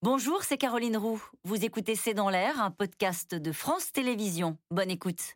Bonjour, c'est Caroline Roux. Vous écoutez C'est dans l'air, un podcast de France Télévisions. Bonne écoute.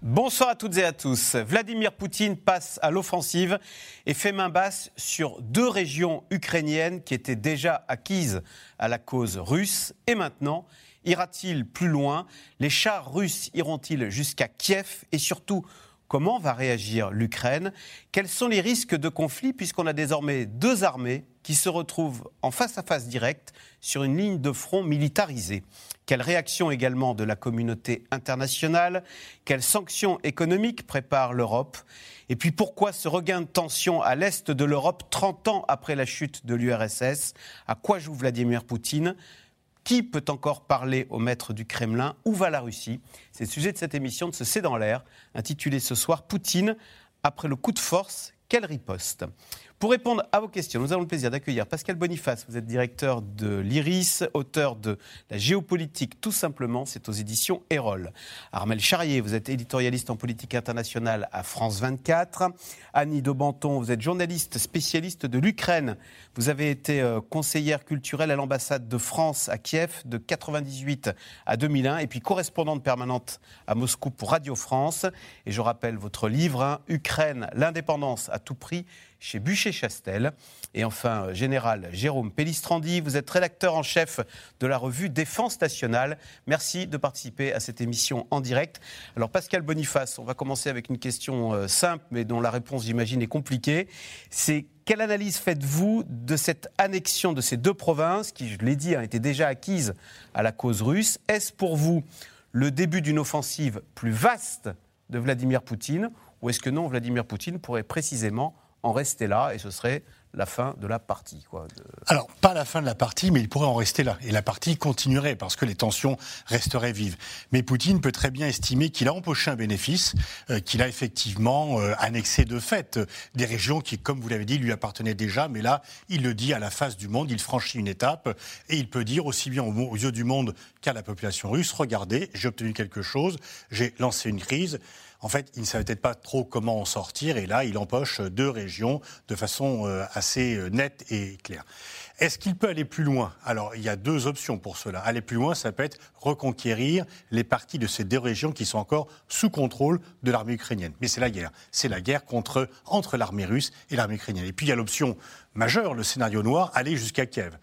Bonsoir à toutes et à tous. Vladimir Poutine passe à l'offensive et fait main basse sur deux régions ukrainiennes qui étaient déjà acquises à la cause russe. Et maintenant, ira-t-il plus loin? Les chars russes iront-ils jusqu'à Kiev? Et surtout, comment va réagir l'Ukraine? Quels sont les risques de conflit puisqu'on a désormais deux armées qui se retrouvent en face à face direct sur une ligne de front militarisée? Quelle réaction également de la communauté internationale? Quelles sanctions économiques prépare l'Europe? Et puis pourquoi ce regain de tension à l'est de l'Europe 30 ans après la chute de l'URSS À quoi joue Vladimir Poutine? Qui peut encore parler au maître du Kremlin? Où va la Russie? C'est le sujet de cette émission de ce C'est dans l'air, intitulée ce soir Poutine, après le coup de force, quelle riposte? Pour répondre à vos questions, nous avons le plaisir d'accueillir Pascal Boniface. Vous êtes directeur de l'IRIS, auteur de La géopolitique, tout simplement. C'est aux éditions Erol. Armel Charrier, vous êtes éditorialiste en politique internationale à France 24. Annie Daubenton, vous êtes journaliste spécialiste de l'Ukraine. Vous avez été euh, conseillère culturelle à l'ambassade de France à Kiev de 98 à 2001 et puis correspondante permanente à Moscou pour Radio France. Et je rappelle votre livre, hein, Ukraine, l'indépendance à tout prix chez Bûcher-Chastel. Et enfin, général Jérôme Pellistrandi, vous êtes rédacteur en chef de la revue Défense nationale. Merci de participer à cette émission en direct. Alors Pascal Boniface, on va commencer avec une question euh, simple, mais dont la réponse, j'imagine, est compliquée. C'est quelle analyse faites-vous de cette annexion de ces deux provinces, qui, je l'ai dit, a été déjà acquises à la cause russe? Est-ce pour vous le début d'une offensive plus vaste de Vladimir Poutine, ou est-ce que non, Vladimir Poutine pourrait précisément en rester là et ce serait la fin de la partie. Alors, pas la fin de la partie, mais il pourrait en rester là. Et la partie continuerait parce que les tensions resteraient vives. Mais Poutine peut très bien estimer qu'il a empoché un bénéfice, euh, qu'il a effectivement euh, annexé de fait des régions qui, comme vous l'avez dit, lui appartenaient déjà. Mais là, il le dit à la face du monde, il franchit une étape et il peut dire aussi bien aux yeux du monde qu'à la population russe, regardez, j'ai obtenu quelque chose, j'ai lancé une crise en fait, il ne savait peut-être pas trop comment en sortir, et là, il empoche deux régions de façon euh, assez euh, nette et claire. Est-ce qu'il peut aller plus loin? Alors, il y a deux options pour cela. Aller plus loin, ça peut être reconquérir les parties de ces deux régions qui sont encore sous contrôle de l'armée ukrainienne. Mais c'est la guerre. C'est la guerre contre, entre l'armée russe et l'armée ukrainienne. Et puis, il y a l'option majeure, le scénario noir, aller jusqu'à Kiev.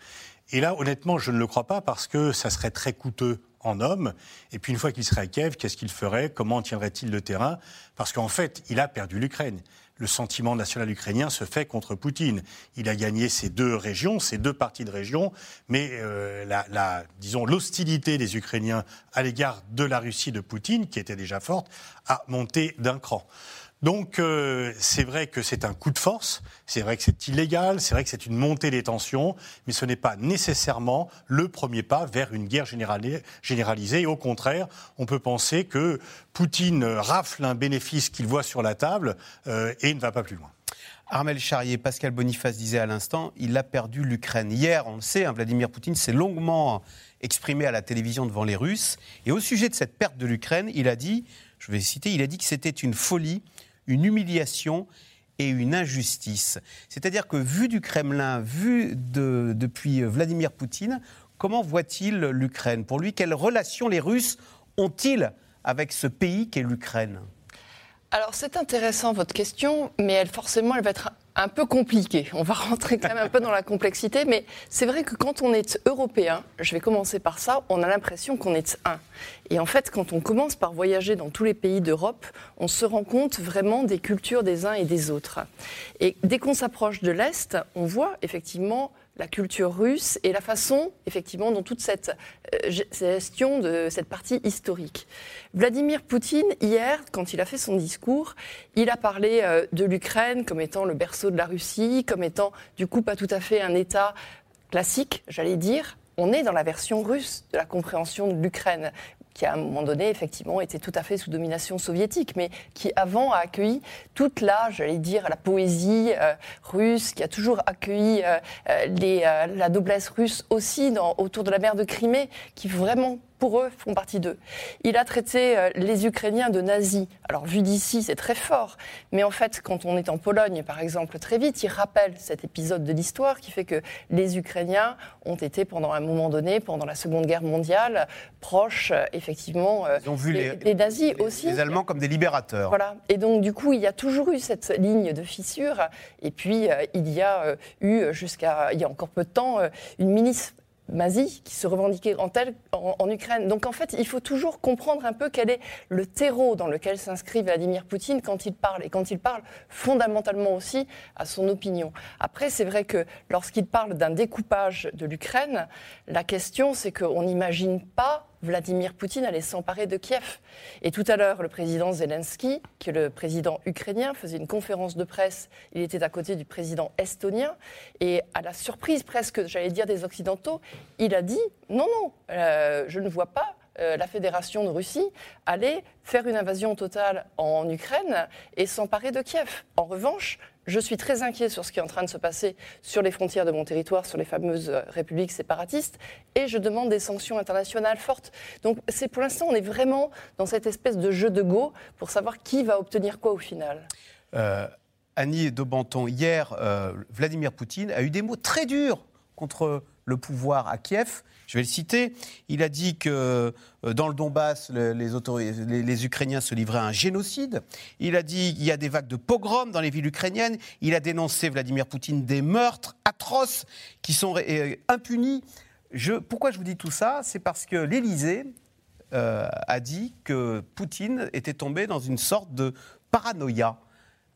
Et là, honnêtement, je ne le crois pas parce que ça serait très coûteux en homme. Et puis une fois qu'il serait à Kiev, qu'est-ce qu'il ferait? Comment tiendrait-il le terrain? Parce qu'en fait, il a perdu l'Ukraine. Le sentiment national ukrainien se fait contre Poutine. Il a gagné ces deux régions, ces deux parties de région, mais euh, la, disons l'hostilité des Ukrainiens à l'égard de la Russie de Poutine, qui était déjà forte, a monté d'un cran. Donc euh, c'est vrai que c'est un coup de force, c'est vrai que c'est illégal, c'est vrai que c'est une montée des tensions, mais ce n'est pas nécessairement le premier pas vers une guerre généralisée. Au contraire, on peut penser que Poutine rafle un bénéfice qu'il voit sur la table euh, et ne va pas plus loin. Armel Charrier, Pascal Boniface disait à l'instant, il a perdu l'Ukraine. Hier, on le sait, hein, Vladimir Poutine s'est longuement exprimé à la télévision devant les Russes. Et au sujet de cette perte de l'Ukraine, il a dit, je vais citer, il a dit que c'était une folie une humiliation et une injustice. C'est-à-dire que vu du Kremlin, vu depuis Vladimir Poutine, comment voit-il l'Ukraine? Pour lui, quelles relations les Russes ont-ils avec ce pays qu'est l'Ukraine? Alors c'est intéressant votre question, mais elle forcément elle va être un peu compliquée. On va rentrer quand même un peu dans la complexité, mais c'est vrai que quand on est européen, je vais commencer par ça, on a l'impression qu'on est un. Et en fait, quand on commence par voyager dans tous les pays d'Europe, on se rend compte vraiment des cultures des uns et des autres. Et dès qu'on s'approche de l'Est, on voit effectivement la culture russe et la façon, effectivement, dont toute cette euh, gestion de cette partie historique. Vladimir Poutine, hier, quand il a fait son discours, il a parlé euh, de l'Ukraine comme étant le berceau de la Russie, comme étant, du coup, pas tout à fait un État classique, j'allais dire. On est dans la version russe de la compréhension de l'Ukraine qui à un moment donné, effectivement, était tout à fait sous domination soviétique, mais qui avant a accueilli toute la, j'allais dire, la poésie euh, russe, qui a toujours accueilli euh, euh, la noblesse russe aussi autour de la mer de Crimée, qui vraiment pour eux, font partie d'eux. Il a traité euh, les Ukrainiens de nazis. Alors, vu d'ici, c'est très fort. Mais en fait, quand on est en Pologne, par exemple, très vite, il rappelle cet épisode de l'histoire qui fait que les Ukrainiens ont été, pendant un moment donné, pendant la Seconde Guerre mondiale, proches, euh, effectivement, Ils ont vu des, les, nazis les- aussi. les Allemands comme des libérateurs. Voilà. Et donc, du coup, il y a toujours eu cette ligne de fissure. Et puis, euh, il y a euh, eu, jusqu'à il y a encore peu de temps, euh, une ministre Mazie qui se revendiquait en en Ukraine. Donc en fait, il faut toujours comprendre un peu quel est le terreau dans lequel s'inscrit Vladimir Poutine quand il parle et quand il parle fondamentalement aussi à son opinion. Après, c'est vrai que lorsqu'il parle d'un découpage de l'Ukraine, la question c'est qu'on n'imagine pas Vladimir Poutine allait s'emparer de Kiev. Et tout à l'heure, le président Zelensky, qui est le président ukrainien, faisait une conférence de presse. Il était à côté du président estonien. Et à la surprise presque, j'allais dire, des Occidentaux, il a dit non, non, euh, je ne vois pas euh, la Fédération de Russie aller faire une invasion totale en Ukraine et s'emparer de Kiev. En revanche, je suis très inquiet sur ce qui est en train de se passer sur les frontières de mon territoire, sur les fameuses euh, républiques séparatistes, et je demande des sanctions internationales fortes. Donc, c'est pour l'instant, on est vraiment dans cette espèce de jeu de go pour savoir qui va obtenir quoi au final. Euh, Annie Daubenton, hier, euh, Vladimir Poutine a eu des mots très durs contre le pouvoir à Kiev. Je vais le citer. Il a dit que euh, dans le Donbass, le- les, Ukrainiens se livraient à un génocide. Il a dit qu'il y a des vagues de pogroms dans les villes ukrainiennes. Il a dénoncé, Vladimir Poutine, des meurtres atroces qui sont euh, impunis. Pourquoi je vous dis tout ça? C'est parce que l'Élysée euh, a dit que Poutine était tombé dans une sorte de paranoïa.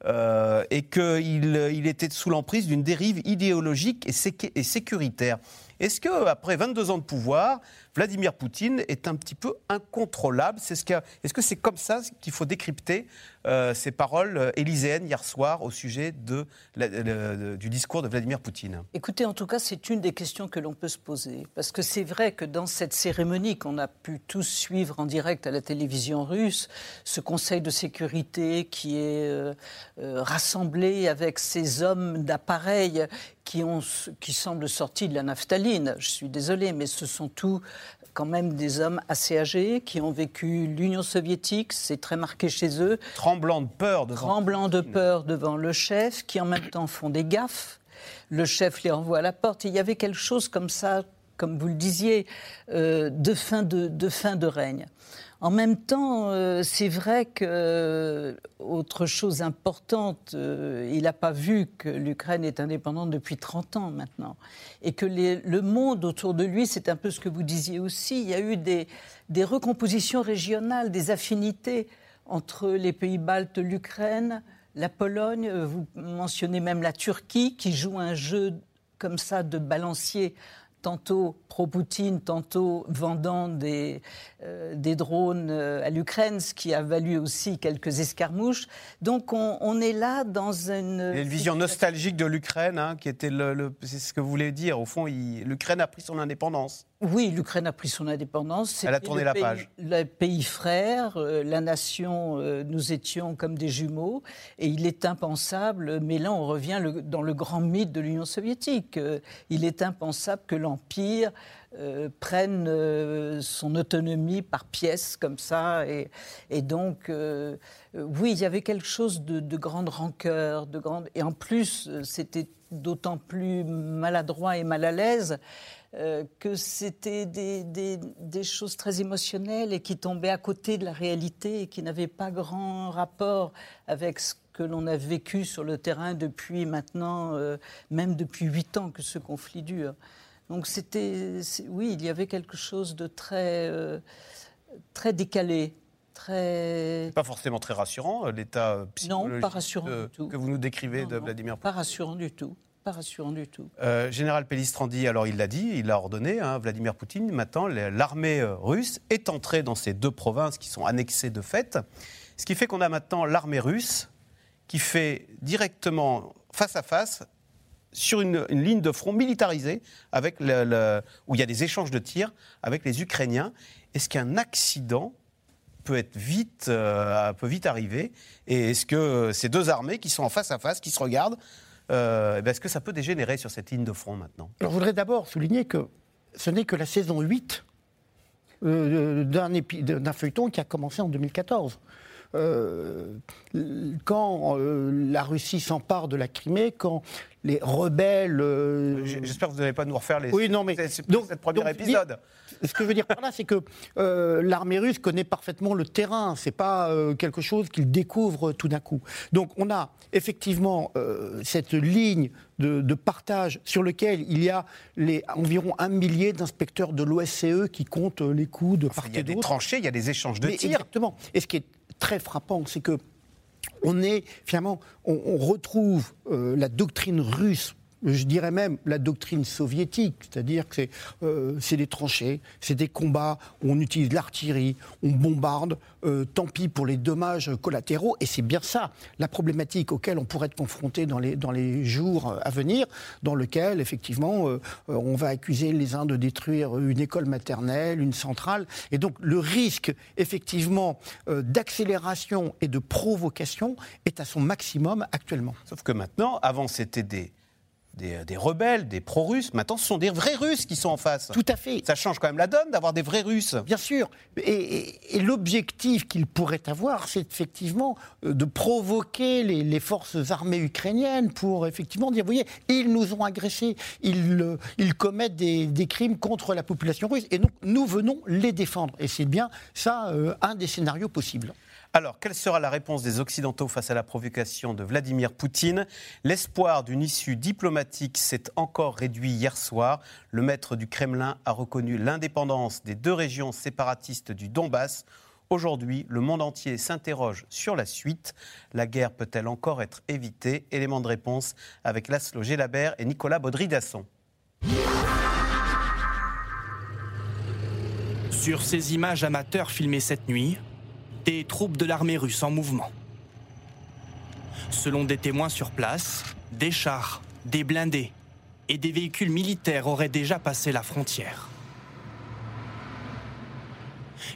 Euh, et qu'il il était sous l'emprise d'une dérive idéologique et sécuritaire. Est-ce que après 22 ans de pouvoir, Vladimir Poutine est un petit peu incontrôlable? Est-ce que c'est comme ça qu'il faut décrypter euh, ces paroles euh, élyséennes hier soir au sujet du discours de Vladimir Poutine? Écoutez, en tout cas, c'est une des questions que l'on peut se poser. Parce que c'est vrai que dans cette cérémonie qu'on a pu tous suivre en direct à la télévision russe, ce Conseil de sécurité qui est euh, rassemblé avec ces hommes d'appareil qui, ont, qui semblent sortis de la naphtaline, je suis désolée, mais ce sont tous quand même des hommes assez âgés qui ont vécu l'Union soviétique, c'est très marqué chez eux, Tremblant de peur devant tremblant de peur devant le chef, qui en même temps font des gaffes. Le chef les renvoie à la porte. Et il y avait quelque chose comme ça, comme vous le disiez, euh, de, fin de, de fin de règne. En même temps, euh, c'est vrai que euh, autre chose importante, euh, il n'a pas vu que l'Ukraine est indépendante depuis 30 ans maintenant, et que le monde autour de lui, c'est un peu ce que vous disiez aussi. Il y a eu des, des recompositions régionales, des affinités entre les pays baltes, l'Ukraine, la Pologne. Vous mentionnez même la Turquie qui joue un jeu comme ça de balancier tantôt pro-Poutine, tantôt vendant des, euh, des drones euh, à l'Ukraine, ce qui a valu aussi quelques escarmouches. Donc on, on est là dans une... Il y a une vision nostalgique de l'Ukraine, hein, qui était le, le- c'est ce que vous voulez dire. Au fond, l'Ukraine a pris son indépendance. Oui, l'Ukraine a pris son indépendance. Elle a tourné le la pays- page. Le pays frère, euh, la nation, euh, nous étions comme des jumeaux. Et il est impensable, mais là on revient le- dans le grand mythe de l'Union soviétique. Euh, il est impensable que l'Empire prenne son autonomie par pièces comme ça. Et, et donc, oui, il y avait quelque chose de, de grande rancœur, de grande... Et en plus, c'était d'autant plus maladroit et mal à l'aise euh, que c'était des, des- des choses très émotionnelles et qui tombaient à côté de la réalité et qui n'avaient pas grand rapport avec ce que l'on a vécu sur le terrain depuis maintenant, euh, même depuis huit ans que ce conflit dure. Donc c'était, oui, il y avait quelque chose de très, euh, très décalé, très Pas forcément très rassurant, l'état psychologique pas rassurant de- du tout. que vous nous décrivez Non, de non, Vladimir pas Poutine. rassurant du tout, pas rassurant du tout. Euh, Général Pellistrandi, alors il l'a dit, il l'a ordonné, hein, Vladimir Poutine, maintenant l'armée euh, russe est entrée dans ces deux provinces qui sont annexées de fait, ce qui fait qu'on a maintenant l'armée russe qui fait directement face à face sur une, ligne de front militarisée avec où il y a des échanges de tirs avec les Ukrainiens. Est-ce qu'un accident peut être vite, euh, peut vite arriver? Et est-ce que ces deux armées qui sont en face à face, qui se regardent, euh, eh ben, est-ce que ça peut dégénérer sur cette ligne de front maintenant? Alors, je voudrais d'abord souligner que ce n'est que la saison 8 d'un feuilleton qui a commencé en 2014. Quand la Russie s'empare de la Crimée, quand les rebelles. J'espère que vous n'allez pas nous refaire les. Oui, non, mais. C'est le premier épisode. Ce que je veux dire par là, c'est que euh, l'armée russe connaît parfaitement le terrain. C'est pas euh, quelque chose qu'il découvre tout d'un coup. Donc, on a effectivement euh, cette ligne de, partage sur lequel il y a les, environ un millier d'inspecteurs de l'OSCE qui comptent les coups de part et d'autre. Il y a des tranchées, il y a des échanges de tirs. Exactement. Et ce qui est très frappant, c'est que on retrouve la doctrine russe je dirais même la doctrine soviétique, c'est-à-dire que c'est euh, des tranchées, c'est des combats on utilise l'artillerie, on bombarde, euh, tant pis pour les dommages collatéraux, et c'est bien ça la problématique auquel on pourrait être confronté dans les, dans les jours à venir, dans lequel effectivement euh, on va accuser les uns de détruire une école maternelle, une centrale, et donc le risque effectivement d'accélération et de provocation est à son maximum actuellement. Sauf que maintenant, avant c'était des des, rebelles, des pro-russes. Maintenant, ce sont des vrais Russes qui sont en face. Tout à fait. Ça change quand même la donne d'avoir des vrais Russes. Bien sûr. Et, l'objectif qu'il pourrait avoir, c'est effectivement euh, de provoquer les, forces armées ukrainiennes pour effectivement dire, vous voyez, ils nous ont agressés, ils, euh, ils commettent des, crimes contre la population russe. Et donc, nous venons les défendre. Et c'est bien ça euh, un des scénarios possibles. Alors, quelle sera la réponse des Occidentaux face à la provocation de Vladimir Poutine? L'espoir d'une issue diplomatique s'est encore réduit hier soir. Le maître du Kremlin a reconnu l'indépendance des deux régions séparatistes du Donbass. Aujourd'hui, le monde entier s'interroge sur la suite. La guerre peut-elle encore être évitée? Élément de réponse avec Laszlo Gelabert et Nicolas Baudry-Dasson. Sur ces images amateurs filmées cette nuit, des troupes de l'armée russe en mouvement. Selon des témoins sur place, des chars, des blindés et des véhicules militaires auraient déjà passé la frontière.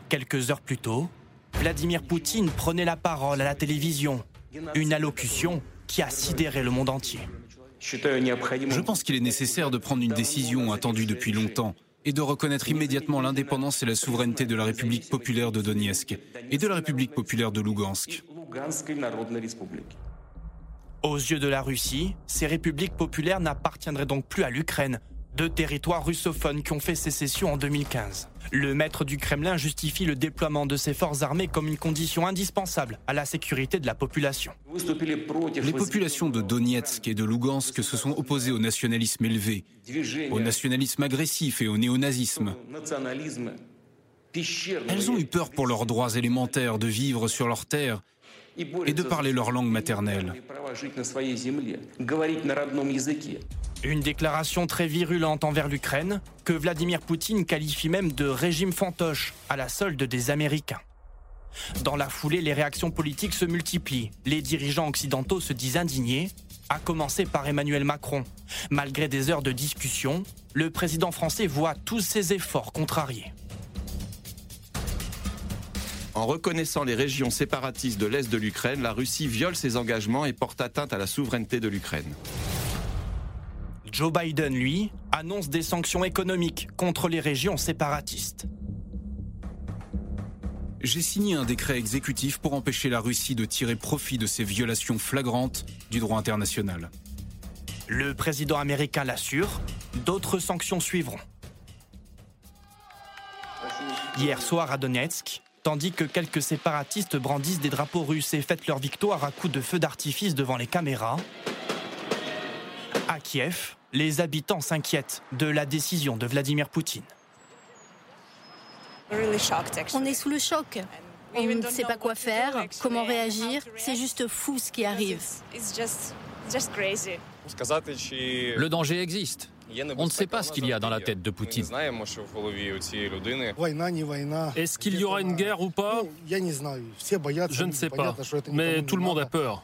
Quelques heures plus tôt, Vladimir Poutine prenait la parole à la télévision, une allocution qui a sidéré le monde entier. Je pense qu'il est nécessaire de prendre une décision attendue depuis longtemps et de reconnaître immédiatement l'indépendance et la souveraineté de la République populaire de Donetsk et de la République populaire de Lugansk. Aux yeux de la Russie, ces républiques populaires n'appartiendraient donc plus à l'Ukraine, deux territoires russophones qui ont fait sécession en 2015. Le maître du Kremlin justifie le déploiement de ses forces armées comme une condition indispensable à la sécurité de la population. Les populations de Donetsk et de Lugansk se sont opposées au nationalisme élevé, au nationalisme agressif et au néonazisme. Elles ont eu peur pour leurs droits élémentaires de vivre sur leur terre et de parler leur langue maternelle. Une déclaration très virulente envers l'Ukraine, que Vladimir Poutine qualifie même de régime fantoche à la solde des Américains. Dans la foulée, les réactions politiques se multiplient. Les dirigeants occidentaux se disent indignés, à commencer par Emmanuel Macron. Malgré des heures de discussion, le président français voit tous ses efforts contrariés. En reconnaissant les régions séparatistes de l'Est de l'Ukraine, la Russie viole ses engagements et porte atteinte à la souveraineté de l'Ukraine. Joe Biden, lui, annonce des sanctions économiques contre les régions séparatistes. J'ai signé un décret exécutif pour empêcher la Russie de tirer profit de ces violations flagrantes du droit international. Le président américain l'assure, d'autres sanctions suivront. Hier soir à Donetsk, tandis que quelques séparatistes brandissent des drapeaux russes et fêtent leur victoire à coups de feux d'artifice devant les caméras, à Kiev, les habitants s'inquiètent de la décision de Vladimir Poutine. On est sous le choc. On ne sait pas quoi faire, comment réagir. C'est juste fou ce qui arrive. Le danger existe. On ne sait pas ce qu'il y a dans la tête de Poutine. Est-ce qu'il y aura une guerre ou pas? Je ne sais pas. Mais tout le monde a peur.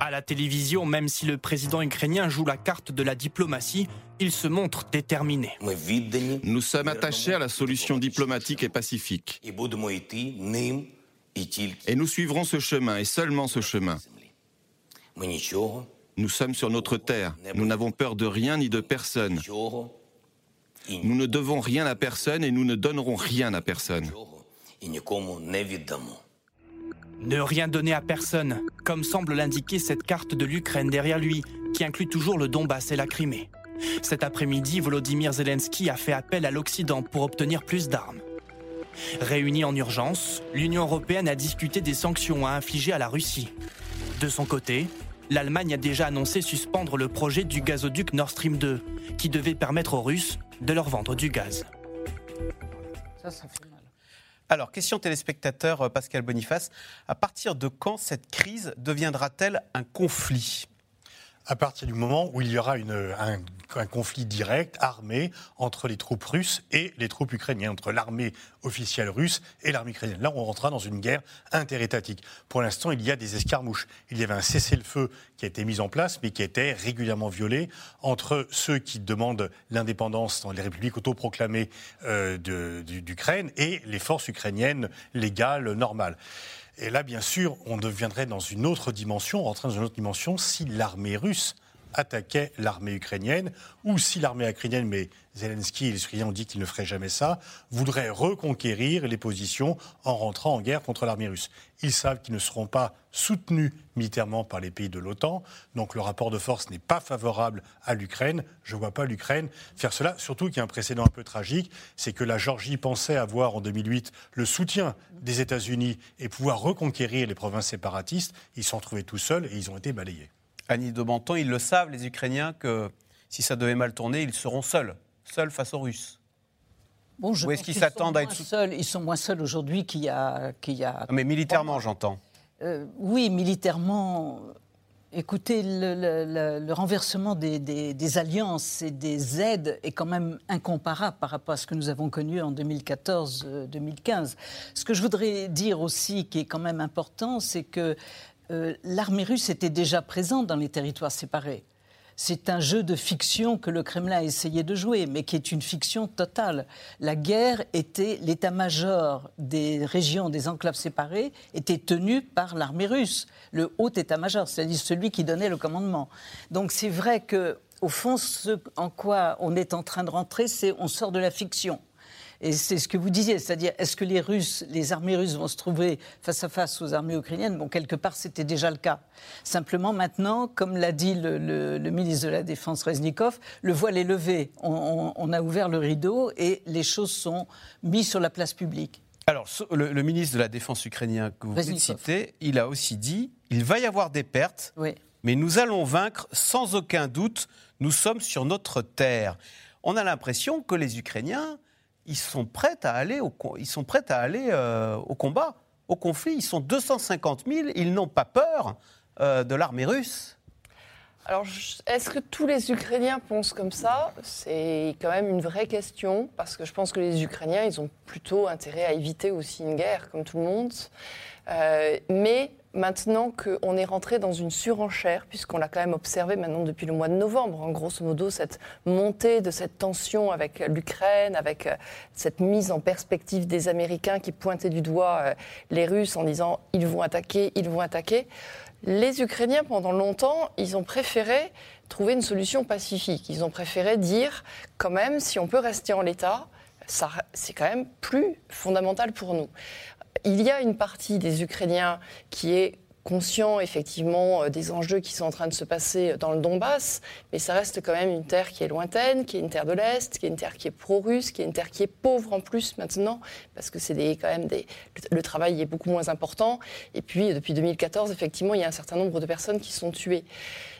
À la télévision, même si le président ukrainien joue la carte de la diplomatie, il se montre déterminé. Nous sommes attachés à la solution diplomatique et pacifique. Et nous suivrons ce chemin et seulement ce chemin. Nous sommes sur notre terre. Nous n'avons peur de rien ni de personne. Nous ne devons rien à personne et nous ne donnerons rien à personne. Ne rien donner à personne, comme semble l'indiquer cette carte de l'Ukraine derrière lui, qui inclut toujours le Donbass et la Crimée. Cet après-midi, Volodymyr Zelensky a fait appel à l'Occident pour obtenir plus d'armes. Réunie en urgence, l'Union européenne a discuté des sanctions à infliger à la Russie. De son côté, l'Allemagne a déjà annoncé suspendre le projet du gazoduc Nord Stream 2, qui devait permettre aux Russes de leur vendre du gaz. Ça, ça fait mal. Alors, question téléspectateur euh, Pascal Boniface, à partir de quand cette crise deviendra-t-elle un conflit? À partir du moment où il y aura une, un, un, conflit direct, armé, entre les troupes russes et les troupes ukrainiennes, entre l'armée officielle russe et l'armée ukrainienne. Là, on rentrera dans une guerre interétatique. Pour l'instant, il y a des escarmouches. Il y avait un cessez-le-feu qui a été mis en place, mais qui était régulièrement violé entre ceux qui demandent l'indépendance dans les républiques autoproclamées euh, d'Ukraine et les forces ukrainiennes légales, normales. Et là, bien sûr, on deviendrait dans une autre dimension, on rentrerait dans une autre dimension si l'armée russe attaquait l'armée ukrainienne, ou si l'armée ukrainienne, mais Zelensky et les Ukrainiens ont dit qu'ils ne feraient jamais ça, voudraient reconquérir les positions en rentrant en guerre contre l'armée russe. Ils savent qu'ils ne seront pas soutenus militairement par les pays de l'OTAN, donc le rapport de force n'est pas favorable à l'Ukraine. Je ne vois pas l'Ukraine faire cela, surtout qu'il y a un précédent un peu tragique, c'est que la Géorgie pensait avoir en 2008 le soutien des États-Unis et pouvoir reconquérir les provinces séparatistes. Ils se sont retrouvés tout seuls et ils ont été balayés. Annie de Banton, ils le savent, les Ukrainiens, que si ça devait mal tourner, ils seront seuls, seuls face aux Russes. Bon, je Ou est-ce qu'ils s'attendent à être seuls Ils sont moins seuls aujourd'hui qu'il y a. Qu'il y a... mais militairement, j'entends. Euh, oui, militairement. Écoutez, le, le, renversement des, des, des, alliances et des aides est quand même incomparable par rapport à ce que nous avons connu en 2014-2015. Euh, ce que je voudrais dire aussi, qui est quand même important, c'est que euh, l'armée russe était déjà présente dans les territoires séparés. C'est un jeu de fiction que le Kremlin a essayé de jouer, mais qui est une fiction totale. La guerre était, l'état-major des régions, des enclaves séparées, était tenu par l'armée russe, le haut état-major, c'est-à-dire celui qui donnait le commandement. Donc c'est vrai que, au fond, ce en quoi on est en train de rentrer, c'est on sort de la fiction. Et c'est ce que vous disiez, c'est-à-dire est-ce que les Russes, les armées russes vont se trouver face à face aux armées ukrainiennes? Bon, quelque part, c'était déjà le cas. Simplement, maintenant, comme l'a dit le, ministre de la Défense Reznikov, le voile est levé. On, a ouvert le rideau et les choses sont mises sur la place publique. Alors, le, ministre de la Défense ukrainien que vous citez, il a aussi dit il va y avoir des pertes, mais nous allons vaincre sans aucun doute. Nous sommes sur notre terre. On a l'impression que les Ukrainiens ils sont prêts à aller au, ils sont prêts à aller, euh, au combat, au conflit. Ils sont 250 000, ils n'ont pas peur euh, de l'armée russe. Alors, est-ce que tous les Ukrainiens pensent comme ça? C'est quand même une vraie question, parce que je pense que les Ukrainiens, ils ont plutôt intérêt à éviter aussi une guerre, comme tout le monde. Euh, mais maintenant qu'on est rentré dans une surenchère, puisqu'on l'a quand même observé maintenant depuis le mois de novembre, en grosso modo, cette montée de cette tension avec l'Ukraine, avec euh, cette mise en perspective des Américains qui pointaient du doigt euh, les Russes en disant ils vont attaquer, ils vont attaquer. Les Ukrainiens, pendant longtemps, ils ont préféré trouver une solution pacifique. Ils ont préféré dire, quand même, si on peut rester en l'état, c'est quand même plus fondamental pour nous il y a une partie des Ukrainiens qui est conscient effectivement euh, des enjeux qui sont en train de se passer dans le Donbass, mais ça reste quand même une terre qui est lointaine, qui est une terre de l'Est, qui est une terre qui est pro-russe, qui est une terre qui est pauvre en plus maintenant, parce que c'est quand même des, le travail est beaucoup moins important. Et puis depuis 2014, effectivement, il y a un certain nombre de personnes qui sont tuées.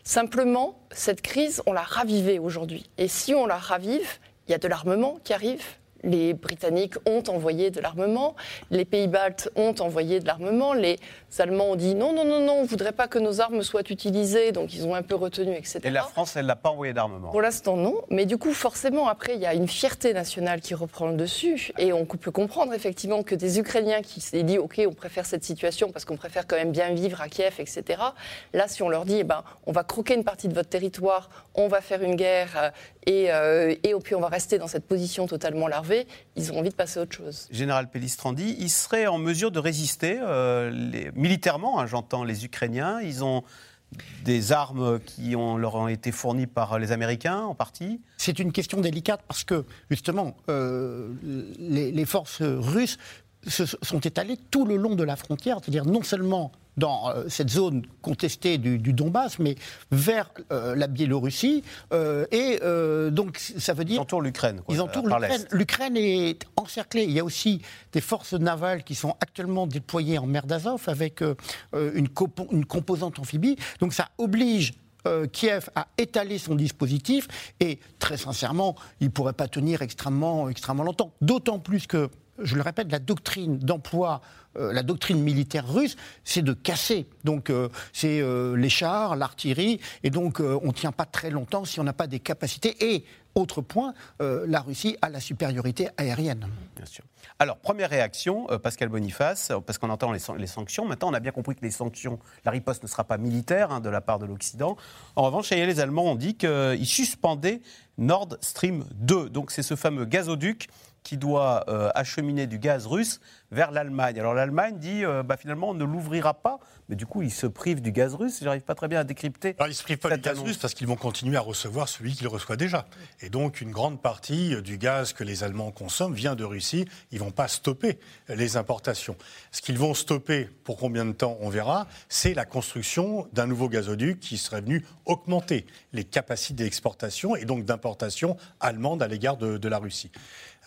Simplement, cette crise, on l'a ravivée aujourd'hui. Et si on la ravive, il y a de l'armement qui arrive, les Britanniques ont envoyé de l'armement, les pays baltes ont envoyé de l'armement, les Allemands ont dit non, non, non, non, on ne voudrait pas que nos armes soient utilisées, donc ils ont un peu retenu, etc. Et la France, elle n'a pas envoyé d'armement Pour l'instant, non. Mais du coup, forcément, après, il y a une fierté nationale qui reprend le dessus. Et on peut comprendre effectivement que des Ukrainiens qui s'est dit, OK, on préfère cette situation parce qu'on préfère quand même bien vivre à Kiev, etc. Là, si on leur dit, eh ben, on va croquer une partie de votre territoire, on va faire une guerre, euh, et, euh, et puis on va rester dans cette position totalement larvée, ils ont envie de passer à autre chose. Général Pellistrandi, ils seraient en mesure de résister euh, les, militairement, hein, j'entends les Ukrainiens, ils ont des armes qui ont, leur ont été fournies par les Américains en partie C'est une question délicate parce que justement, euh, les, les, forces russes se sont étalées tout le long de la frontière, c'est-à-dire non seulement dans euh, cette zone contestée du, Donbass, mais vers euh, la Biélorussie. Euh, et donc, ça veut dire. Ils entourent l'Ukraine. Ils entourent l'Ukraine. L'Ukraine est encerclée. Il y a aussi des forces navales qui sont actuellement déployées en mer d'Azov avec une, une, composante amphibie. Donc, ça oblige Kiev a étalé son dispositif et très sincèrement, il ne pourrait pas tenir extrêmement, extrêmement longtemps. D'autant plus que je le répète, la doctrine d'emploi, euh, la doctrine militaire russe, c'est de casser. Donc euh, c'est euh, les chars, l'artillerie, et donc on ne tient pas très longtemps si on n'a pas des capacités. Et autre point, la Russie a la supériorité aérienne. Bien sûr. Alors, première réaction, Pascal Boniface, parce qu'on entend les, sanctions. Maintenant, on a bien compris que les sanctions, la riposte ne sera pas militaire hein, de la part de l'Occident. En revanche, les Allemands ont dit qu'ils suspendaient Nord Stream 2. Donc, c'est ce fameux gazoduc qui doit euh, acheminer du gaz russe vers l'Allemagne. Alors l'Allemagne dit euh, bah, finalement on ne l'ouvrira pas, mais du coup ils se privent du gaz russe. J'arrive pas très bien à décrypter. Alors, ils se privent pas du gaz russe parce qu'ils vont continuer à recevoir celui qu'ils reçoivent déjà. Et donc une grande partie du gaz que les Allemands consomment vient de Russie. Ils vont pas stopper les importations. Ce qu'ils vont stopper, pour combien de temps on verra, c'est la construction d'un nouveau gazoduc qui serait venu augmenter les capacités d'exportation et donc d'importation allemande à l'égard de, de la Russie.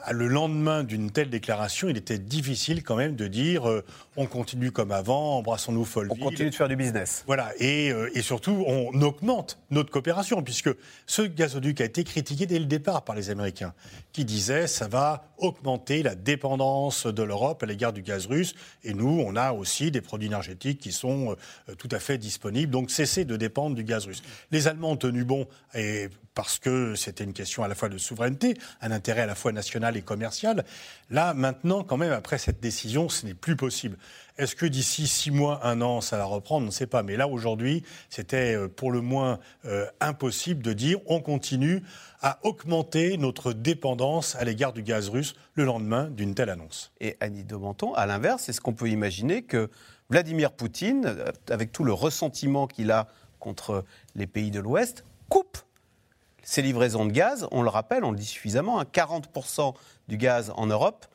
Ah, le lendemain d'une telle déclaration, il était difficile quand même de dire euh, on continue comme avant, embrassons-nous folle On continue de faire du business. Voilà, et, euh, et, surtout on augmente notre coopération, puisque ce gazoduc a été critiqué dès le départ par les Américains, qui disaient ça va augmenter la dépendance de l'Europe à l'égard du gaz russe, et nous, on a aussi des produits énergétiques qui sont euh, tout à fait disponibles, donc cessez de dépendre du gaz russe. Les Allemands ont tenu bon, et parce que c'était une question à la fois de souveraineté, un intérêt à la fois national et commercial. Là, maintenant, quand même, après cette décision, ce n'est plus possible. Est-ce que d'ici six mois, un an, ça va reprendre? On ne sait pas. Mais là, aujourd'hui, c'était euh, pour le moins euh, impossible de dire on continue à augmenter notre dépendance à l'égard du gaz russe le lendemain d'une telle annonce. Et Annie de Menton, à l'inverse, est-ce qu'on peut imaginer que Vladimir Poutine, euh, avec tout le ressentiment qu'il a contre les pays de l'Ouest, coupe ces livraisons de gaz, on le rappelle, on le dit suffisamment, 40% hein, du gaz en Europe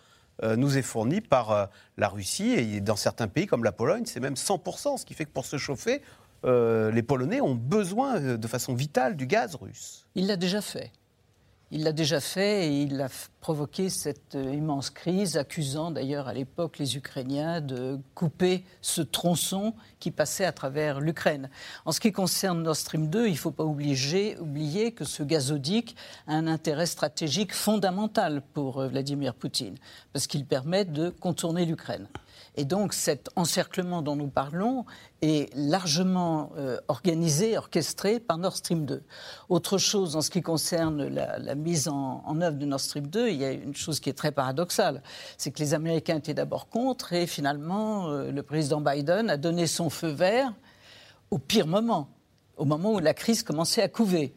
nous est fourni par euh, la Russie et dans certains pays comme la Pologne, c'est même 100%, ce qui fait que pour se chauffer, euh, les Polonais ont besoin de façon vitale du gaz russe. Il l'a déjà fait. Il l'a déjà fait et il a provoqué cette euh, immense crise, accusant d'ailleurs à l'époque les Ukrainiens de couper ce tronçon qui passait à travers l'Ukraine. En ce qui concerne Nord Stream 2, il ne faut pas oublier, que ce gazoduc a un intérêt stratégique fondamental pour euh, Vladimir Poutine, parce qu'il permet de contourner l'Ukraine. Et donc cet encerclement dont nous parlons est largement euh, organisé, orchestré par Nord Stream 2. Autre chose en ce qui concerne la, mise en, œuvre de Nord Stream 2, il y a une chose qui est très paradoxale, c'est que les Américains étaient d'abord contre et finalement euh, le président Biden a donné son feu vert au pire moment, au moment où la crise commençait à couver.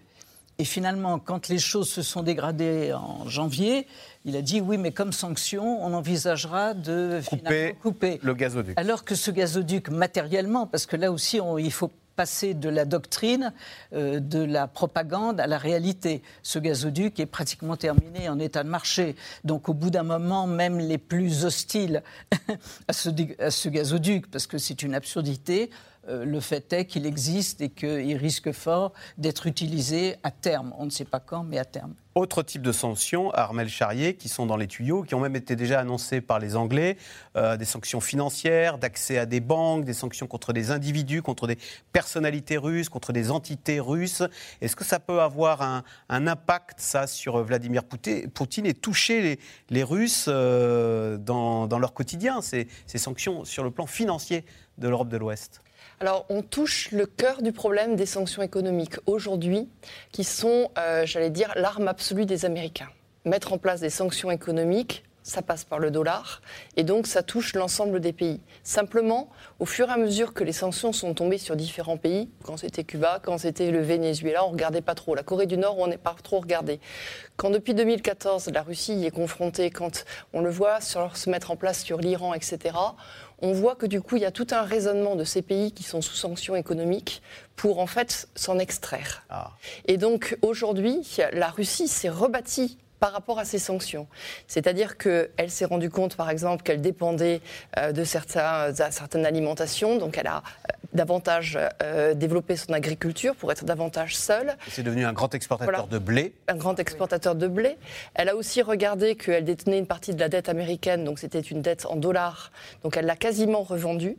Et finalement, quand les choses se sont dégradées en janvier, il a dit oui, mais comme sanction, on envisagera de couper, couper. le gazoduc. Alors que ce gazoduc, matériellement, parce que là aussi, il faut passer de la doctrine, euh, de la propagande à la réalité. Ce gazoduc est pratiquement terminé en état de marché. Donc au bout d'un moment, même les plus hostiles à, ce, à ce gazoduc, parce que c'est une absurdité, le fait est qu'il existe et qu'il risque fort d'être utilisé à terme. On ne sait pas quand, mais à terme. Autre type de sanctions, Armel Charrier, qui sont dans les tuyaux, qui ont même été déjà annoncées par les Anglais, euh, des sanctions financières, d'accès à des banques, des sanctions contre des individus, contre des personnalités russes, contre des entités russes. Est-ce que ça peut avoir un, impact, ça, sur Vladimir Poutine et toucher les, Russes euh, dans, leur quotidien, ces sanctions sur le plan financier de l'Europe de l'Ouest? Alors, on touche le cœur du problème des sanctions économiques aujourd'hui, qui sont, euh, j'allais dire, l'arme absolue des Américains. Mettre en place des sanctions économiques ça passe par le dollar, et donc ça touche l'ensemble des pays. Simplement, au fur et à mesure que les sanctions sont tombées sur différents pays, quand c'était Cuba, quand c'était le Venezuela, on regardait pas trop. La Corée du Nord, on n'est pas trop regardé. Quand depuis 2014, la Russie y est confrontée, quand on le voit se mettre en place sur l'Iran, etc., on voit que du coup, il y a tout un raisonnement de ces pays qui sont sous sanctions économiques pour en fait s'en extraire. Ah. Et donc aujourd'hui, la Russie s'est rebâtie par rapport à ces sanctions. C'est-à-dire qu'elle s'est rendue compte, par exemple, qu'elle dépendait euh, de certains, certaines alimentations, donc elle a euh, davantage euh, développé son agriculture pour être davantage seule. C'est devenu un grand exportateur de blé. Un grand exportateur de blé. Elle a aussi regardé qu'elle détenait une partie de la dette américaine, donc c'était une dette en dollars, donc elle l'a quasiment revendue.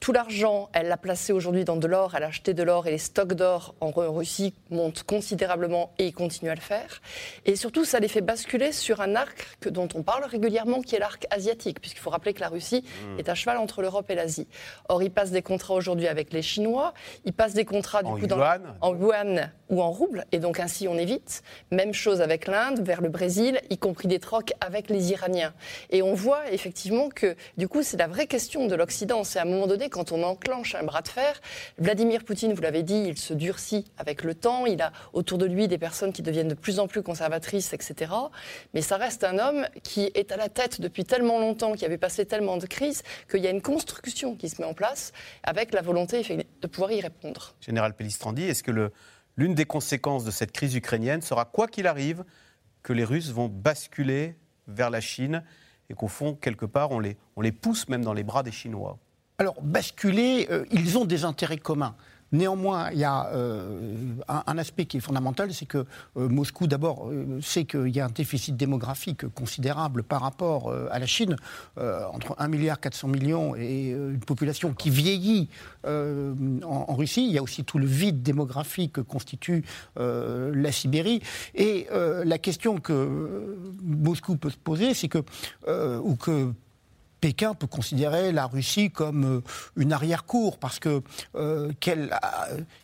Tout l'argent, elle l'a placé aujourd'hui dans de l'or, elle a acheté de l'or et les stocks d'or en Russie montent considérablement et ils continuent à le faire. Et surtout, ça les fait basculer sur un arc dont on parle régulièrement, qui est l'arc asiatique, puisqu'il faut rappeler que la Russie mmh. est à cheval entre l'Europe et l'Asie. Or, ils passent des contrats aujourd'hui avec les Chinois, ils passent des contrats du en coup yuan. en yuan ou en rouble, et donc ainsi on évite. Même chose avec l'Inde, vers le Brésil, y compris des trocs avec les Iraniens. Et on voit effectivement que du coup, c'est la vraie question de l'Occident. C'est un moment donné, quand on enclenche un bras de fer, Vladimir Poutine, vous l'avez dit, il se durcit avec le temps, il a autour de lui des personnes qui deviennent de plus en plus conservatrices, etc. Mais ça reste un homme qui est à la tête depuis tellement longtemps, qui avait passé tellement de crises, qu'il y a une construction qui se met en place avec la volonté de pouvoir y répondre. Général Pellistrandi, est-ce que l'une des conséquences de cette crise ukrainienne sera, quoi qu'il arrive, que les Russes vont basculer vers la Chine et qu'au fond, quelque part, on les, pousse même dans les bras des Chinois alors, basculer, euh, ils ont des intérêts communs. Néanmoins, il y a euh, un, aspect qui est fondamental, c'est que euh, Moscou, d'abord, sait qu'il y a un déficit démographique considérable par rapport à la Chine, entre 1,4 milliard et une population qui vieillit en, Russie. Il y a aussi tout le vide démographique que constitue la Sibérie. Et la question que Moscou peut se poser, c'est que, ou que Pékin peut considérer la Russie comme euh, une arrière-cour parce que euh, quel,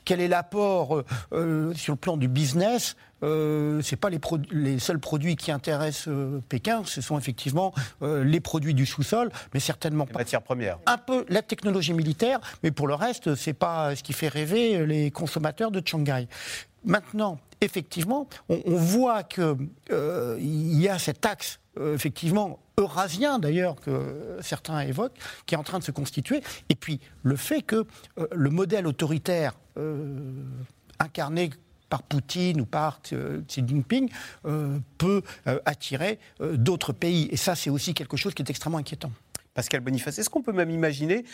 quel, est l'apport euh, sur le plan du business euh, c'est pas les, les, seuls produits qui intéressent Pékin, ce sont effectivement les produits du sous-sol, mais certainement pas. Matières premières. Un peu la technologie militaire, mais pour le reste, c'est pas ce qui fait rêver les consommateurs de Shanghai. Maintenant, effectivement, on, voit qu'il y a cet axe effectivement eurasien d'ailleurs que certains évoquent, qui est en train de se constituer, et puis le fait que euh, le modèle autoritaire euh, incarné par Poutine ou par euh, Xi Jinping peut attirer d'autres pays. Et ça, c'est aussi quelque chose qui est extrêmement inquiétant. Pascal Boniface, est-ce qu'on peut même imaginer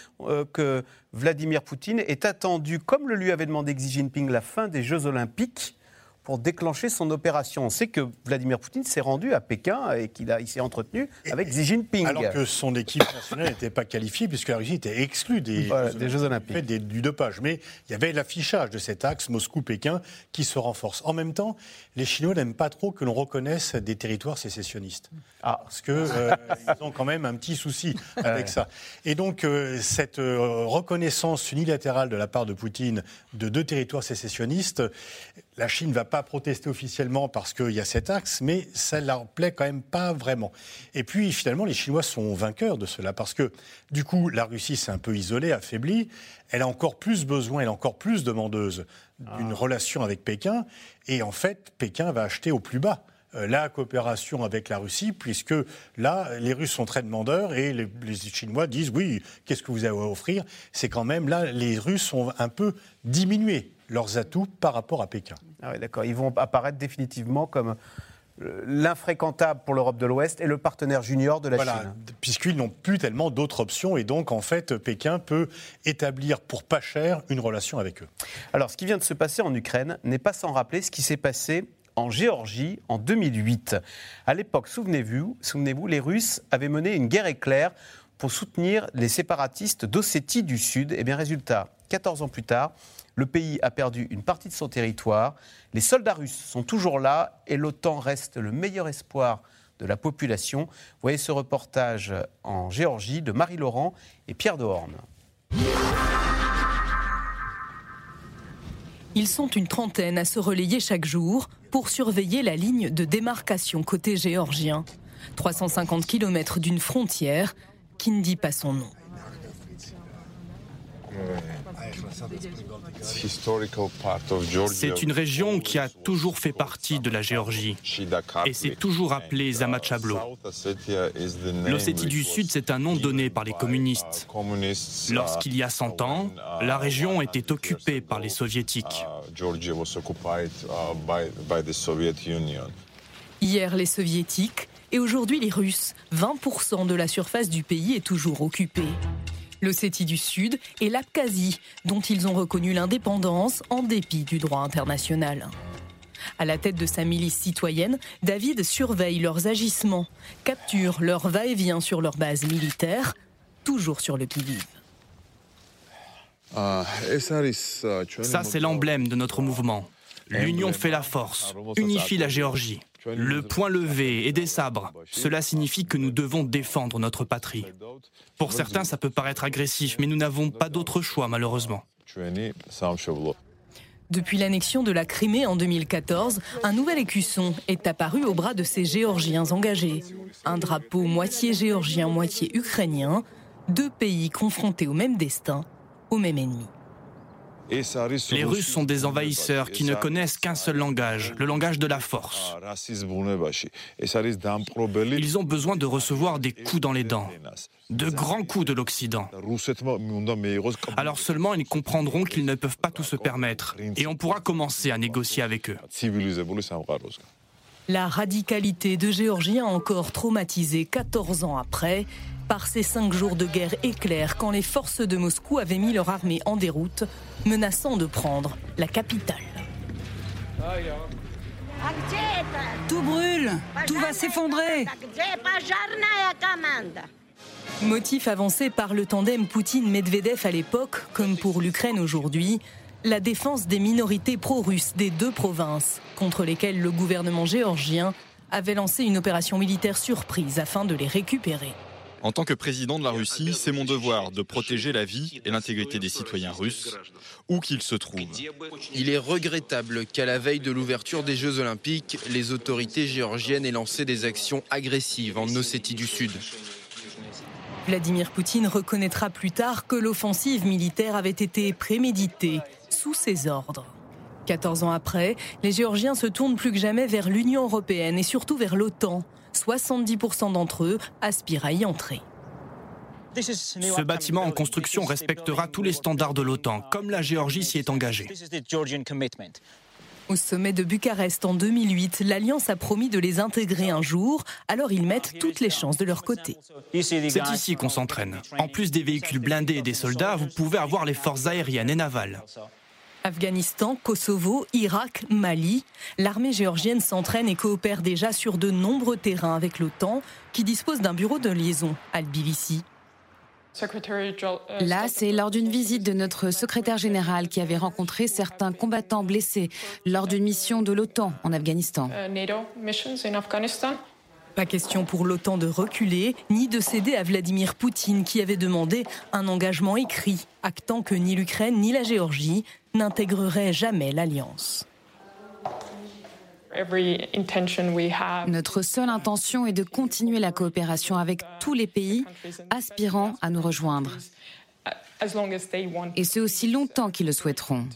que Vladimir Poutine est attendu, comme le lui avait demandé Xi Jinping, la fin des Jeux Olympiques pour déclencher son opération. On sait que Vladimir Poutine s'est rendu à Pékin et qu'il il s'est entretenu avec Xi Jinping. Alors que son équipe nationale n'était pas qualifiée puisque la Russie était exclue des, Jeux, Olympiques. Des, du dopage. Mais il y avait l'affichage de cet axe Moscou-Pékin qui se renforce. En même temps, les Chinois n'aiment pas trop que l'on reconnaisse des territoires sécessionnistes. Ah. Parce qu'ils euh, ont quand même un petit souci avec ça. Et donc, euh, cette euh, reconnaissance unilatérale de la part de Poutine de deux territoires sécessionnistes, la Chine ne va pas protester officiellement parce qu'il y a cet axe, mais ça ne leur plaît quand même pas vraiment. Et puis, finalement, les Chinois sont vainqueurs de cela parce que, du coup, la Russie s'est un peu isolée, affaiblie. Elle a encore plus besoin, elle est encore plus demandeuse d'une ah. relation avec Pékin. Et en fait, Pékin va acheter au plus bas euh, la coopération avec la Russie, puisque là, les Russes sont très demandeurs et les, Chinois disent oui, qu'est-ce que vous avez à offrir? C'est quand même là, les Russes ont un peu diminué leurs atouts par rapport à Pékin. Ah oui, d'accord. Ils vont apparaître définitivement comme euh, l'infréquentable pour l'Europe de l'Ouest et le partenaire junior de la voilà, Chine. Puisqu'ils n'ont plus tellement d'autres options et donc en fait Pékin peut établir pour pas cher une relation avec eux. Alors ce qui vient de se passer en Ukraine n'est pas sans rappeler ce qui s'est passé en Géorgie en 2008. À l'époque, souvenez-vous, souvenez-vous, les Russes avaient mené une guerre éclair pour soutenir les séparatistes d'Ossétie du Sud. Et eh bien résultat, 14 ans plus tard, le pays a perdu une partie de son territoire. Les soldats russes sont toujours là et l'OTAN reste le meilleur espoir de la population. Voyez ce reportage en Géorgie de Marie Laurent et Pierre Dehorne. Ils sont une trentaine à se relayer chaque jour pour surveiller la ligne de démarcation côté géorgien. 350 km d'une frontière qui ne dit pas son nom. C'est une région qui a toujours fait partie de la Géorgie et c'est toujours appelée Zamachablo. L'Ossétie du Sud, c'est un nom donné par les communistes. Lorsqu'il y a 100 ans, la région était occupée par les soviétiques. Hier, les soviétiques et aujourd'hui les Russes. 20% de la surface du pays est toujours occupée l'Ossétie du Sud et l'Abkhazie, dont ils ont reconnu l'indépendance en dépit du droit international. À la tête de sa milice citoyenne, David surveille leurs agissements, capture leur va-et-vient sur leur base militaire, toujours sur le qui-vive. Ça, c'est l'emblème de notre mouvement. L'union fait la force, unifie la Géorgie. Le point levé et des sabres, cela signifie que nous devons défendre notre patrie. Pour certains, ça peut paraître agressif, mais nous n'avons pas d'autre choix, malheureusement. Depuis l'annexion de la Crimée en 2014, un nouvel écusson est apparu au bras de ces Géorgiens engagés. Un drapeau moitié géorgien, moitié ukrainien, deux pays confrontés au même destin, au même ennemi. Les Russes sont des envahisseurs qui ne connaissent qu'un seul langage, le langage de la force. Ils ont besoin de recevoir des coups dans les dents, de grands coups de l'Occident. Alors seulement ils comprendront qu'ils ne peuvent pas tout se permettre. Et on pourra commencer à négocier avec eux. La radicalité de Géorgiens encore traumatisés 14 ans après par ces cinq jours de guerre éclair quand les forces de Moscou avaient mis leur armée en déroute, menaçant de prendre la capitale. Tout brûle, tout va s'effondrer. Motif avancé par le tandem Poutine-Medvedev à l'époque, comme pour l'Ukraine aujourd'hui, la défense des minorités pro-russes des deux provinces, contre lesquelles le gouvernement géorgien avait lancé une opération militaire surprise afin de les récupérer. En tant que président de la Russie, c'est mon devoir de protéger la vie et l'intégrité des citoyens russes, où qu'ils se trouvent. Il est regrettable qu'à la veille de l'ouverture des Jeux olympiques, les autorités géorgiennes aient lancé des actions agressives en Ossétie du Sud. Vladimir Poutine reconnaîtra plus tard que l'offensive militaire avait été préméditée, sous ses ordres. 14 ans après, les Géorgiens se tournent plus que jamais vers l'Union européenne et surtout vers l'OTAN. 70% d'entre eux aspirent à y entrer. Ce bâtiment en construction respectera tous les standards de l'OTAN, comme la Géorgie s'y est engagée. Au sommet de Bucarest en 2008, l'Alliance a promis de les intégrer un jour, alors ils mettent toutes les chances de leur côté. C'est ici qu'on s'entraîne. En plus des véhicules blindés et des soldats, vous pouvez avoir les forces aériennes et navales. Afghanistan, Kosovo, Irak, Mali, l'armée géorgienne s'entraîne et coopère déjà sur de nombreux terrains avec l'OTAN, qui dispose d'un bureau de liaison à Tbilissi. Là, c'est lors d'une visite de notre secrétaire général qui avait rencontré certains combattants blessés lors d'une mission de l'OTAN en Afghanistan. Pas question pour l'OTAN de reculer, ni de céder à Vladimir Poutine qui avait demandé un engagement écrit, actant que ni l'Ukraine ni la Géorgie n'intégreraient jamais l'alliance. Notre seule intention est de continuer la coopération avec tous les pays aspirant à nous rejoindre. Et c'est aussi longtemps qu'ils le souhaiteront.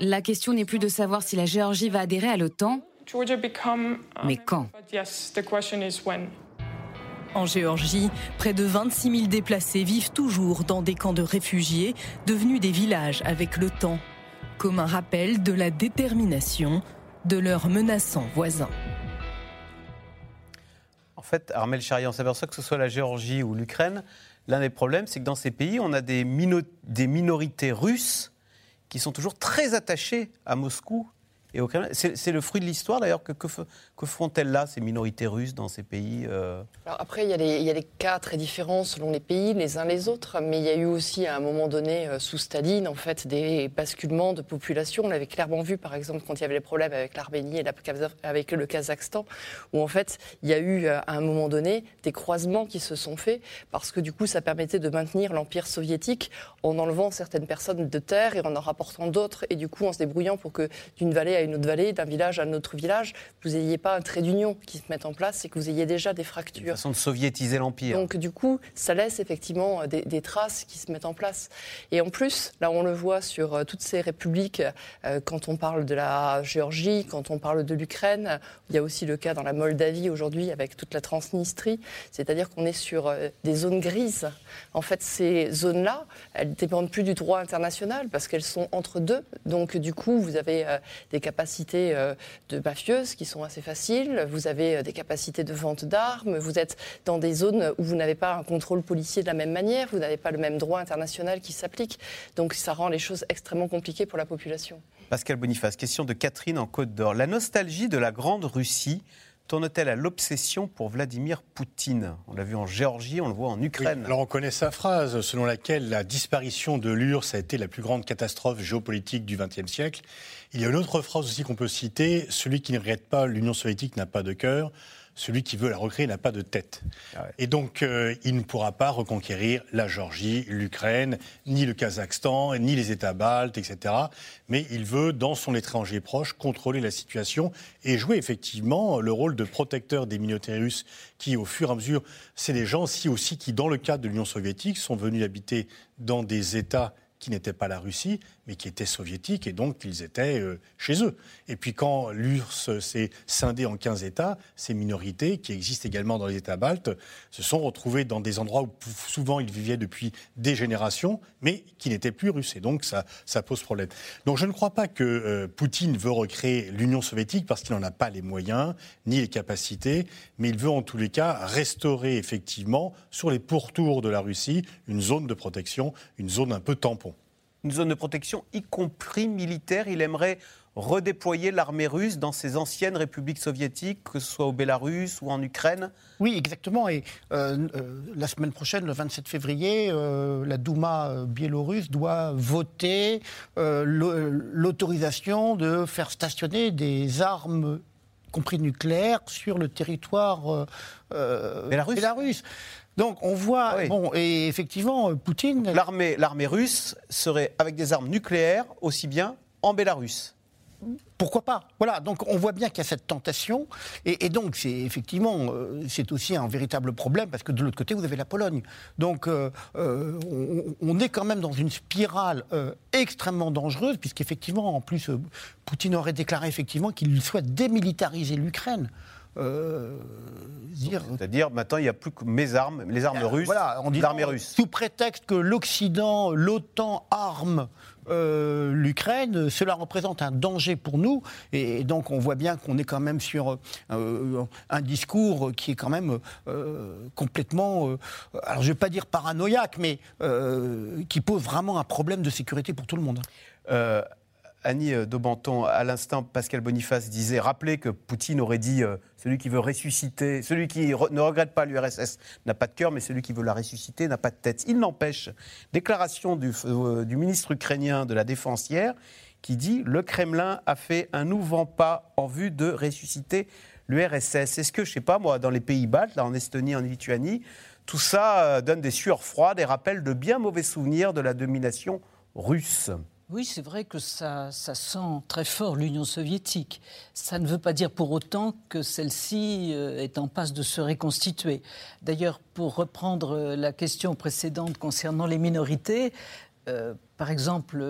La question n'est plus de savoir si la Géorgie va adhérer à l'OTAN, mais quand. En Géorgie, près de 26 000 déplacés vivent toujours dans des camps de réfugiés, devenus des villages avec le temps, comme un rappel de la détermination de leurs menaçants voisins. En fait, Armel Charian, on s'aperçoit que ce soit la Géorgie ou l'Ukraine, l'un des problèmes, c'est que dans ces pays, on a des minorités russes qui sont toujours très attachées à Moscou c'est le fruit de l'histoire d'ailleurs. Que, que, font-elles là, ces minorités russes, dans ces pays euh Après, il y, a il y, a des cas très différents selon les pays, les uns les autres. Mais il y a eu aussi, à un moment donné, euh, sous Staline, en fait, des basculements de population. On l'avait clairement vu, par exemple, quand il y avait les problèmes avec l'Arménie et avec le Kazakhstan, où en fait, il y a eu, euh, à un moment donné, des croisements qui se sont faits, parce que du coup, ça permettait de maintenir l'Empire soviétique en enlevant certaines personnes de terre et en en rapportant d'autres, et du coup, en se débrouillant pour que d'une vallée à une autre vallée, d'un village à un autre village, vous n'ayez pas un trait d'union qui se mette en place et que vous ayez déjà des fractures. Une façon de soviétiser l'Empire. Donc du coup, ça laisse effectivement des, des, traces qui se mettent en place. Et en plus, là on le voit sur euh, toutes ces républiques, euh, quand on parle de la Géorgie, quand on parle de l'Ukraine, il y a aussi le cas dans la Moldavie aujourd'hui avec toute la Transnistrie, c'est-à-dire qu'on est sur euh, des zones grises. En fait, ces zones-là, elles ne dépendent plus du droit international parce qu'elles sont entre deux. Donc du coup, vous avez des capacités de mafieuses qui sont assez faciles, vous avez des capacités de vente d'armes, vous êtes dans des zones où vous n'avez pas un contrôle policier de la même manière, vous n'avez pas le même droit international qui s'applique. Donc ça rend les choses extrêmement compliquées pour la population. Pascal Boniface, question de Catherine en Côte d'Or. La nostalgie de la Grande Russie tourne-t-elle à l'obsession pour Vladimir Poutine? On l'a vu en Géorgie, on le voit en Ukraine. alors on connaît sa phrase selon laquelle la disparition de l'URSS a été la plus grande catastrophe géopolitique du XXe siècle. Il y a une autre phrase aussi qu'on peut citer, celui qui ne regrette pas l'Union soviétique n'a pas de cœur celui qui veut la recréer n'a pas de tête. Ah Et donc, euh, il ne pourra pas reconquérir la Géorgie, l'Ukraine, ni le Kazakhstan, ni les États baltes, etc. Mais il veut, dans son étranger proche, contrôler la situation et jouer effectivement le rôle de protecteur des minorités russes qui, au fur et à mesure, c'est des gens aussi qui, dans le cadre de l'Union soviétique, sont venus habiter dans des États qui n'était pas la Russie, mais qui était soviétique, et donc ils étaient euh, chez eux. Et puis quand l'URSS s'est scindée en 15 États, ces minorités, qui existent également dans les États baltes, se sont retrouvées dans des endroits où souvent ils vivaient depuis des générations, mais qui n'étaient plus russes. Et donc ça, ça pose problème. Donc je ne crois pas que euh, Poutine veut recréer l'Union soviétique parce qu'il n'en a pas les moyens, ni les capacités, mais il veut en tous les cas restaurer effectivement, sur les pourtours de la Russie, une zone de protection, une zone un peu tampon une zone de protection, y compris militaire. Il aimerait redéployer l'armée russe dans ses anciennes républiques soviétiques, que ce soit au Bélarus ou en Ukraine Oui, exactement. Et euh, euh, la semaine prochaine, le 27 février, euh, la Douma biélorusse doit voter l'autorisation de faire stationner des armes compris nucléaires sur le territoire bélarusse. Donc on voit, ah bon, et effectivement, Poutine. L'armée, l'armée russe serait avec des armes nucléaires aussi bien en Bélarus. Pourquoi pas? Voilà, donc on voit bien qu'il y a cette tentation, et, donc c'est effectivement euh, c'est aussi un véritable problème parce que de l'autre côté vous avez la Pologne. Donc euh, euh, on, est quand même dans une spirale extrêmement dangereuse puisqu'effectivement en plus Poutine aurait déclaré effectivement qu'il souhaite démilitariser l'Ukraine. Euh, C'est-à-dire, maintenant, il n'y a plus que mes armes, les armes euh, russes, voilà, l'armée russe. Sous prétexte que l'Occident, l'OTAN arme euh, l'Ukraine, cela représente un danger pour nous. Et, donc, on voit bien qu'on est quand même sur un discours qui est quand même complètement, alors je ne vais pas dire paranoïaque, mais qui pose vraiment un problème de sécurité pour tout le monde. Annie euh, Daubenton, à l'instant, Pascal Boniface disait, rappelez que Poutine aurait dit euh, celui qui veut ressusciter, celui qui ne regrette pas l'URSS n'a pas de cœur, mais celui qui veut la ressusciter n'a pas de tête. Il n'empêche, déclaration du, euh, du, ministre ukrainien de la Défense hier, qui dit le Kremlin a fait un nouveau pas en vue de ressusciter l'URSS. Est-ce que, je ne sais pas moi, dans les pays baltes, là, en Estonie, en Lituanie, tout ça donne des sueurs froides et rappelle de bien mauvais souvenirs de la domination russe oui, c'est vrai que ça, sent très fort l'Union soviétique. Ça ne veut pas dire pour autant que celle-ci euh, est en passe de se reconstituer. D'ailleurs, pour reprendre euh, la question précédente concernant les minorités, euh, par exemple,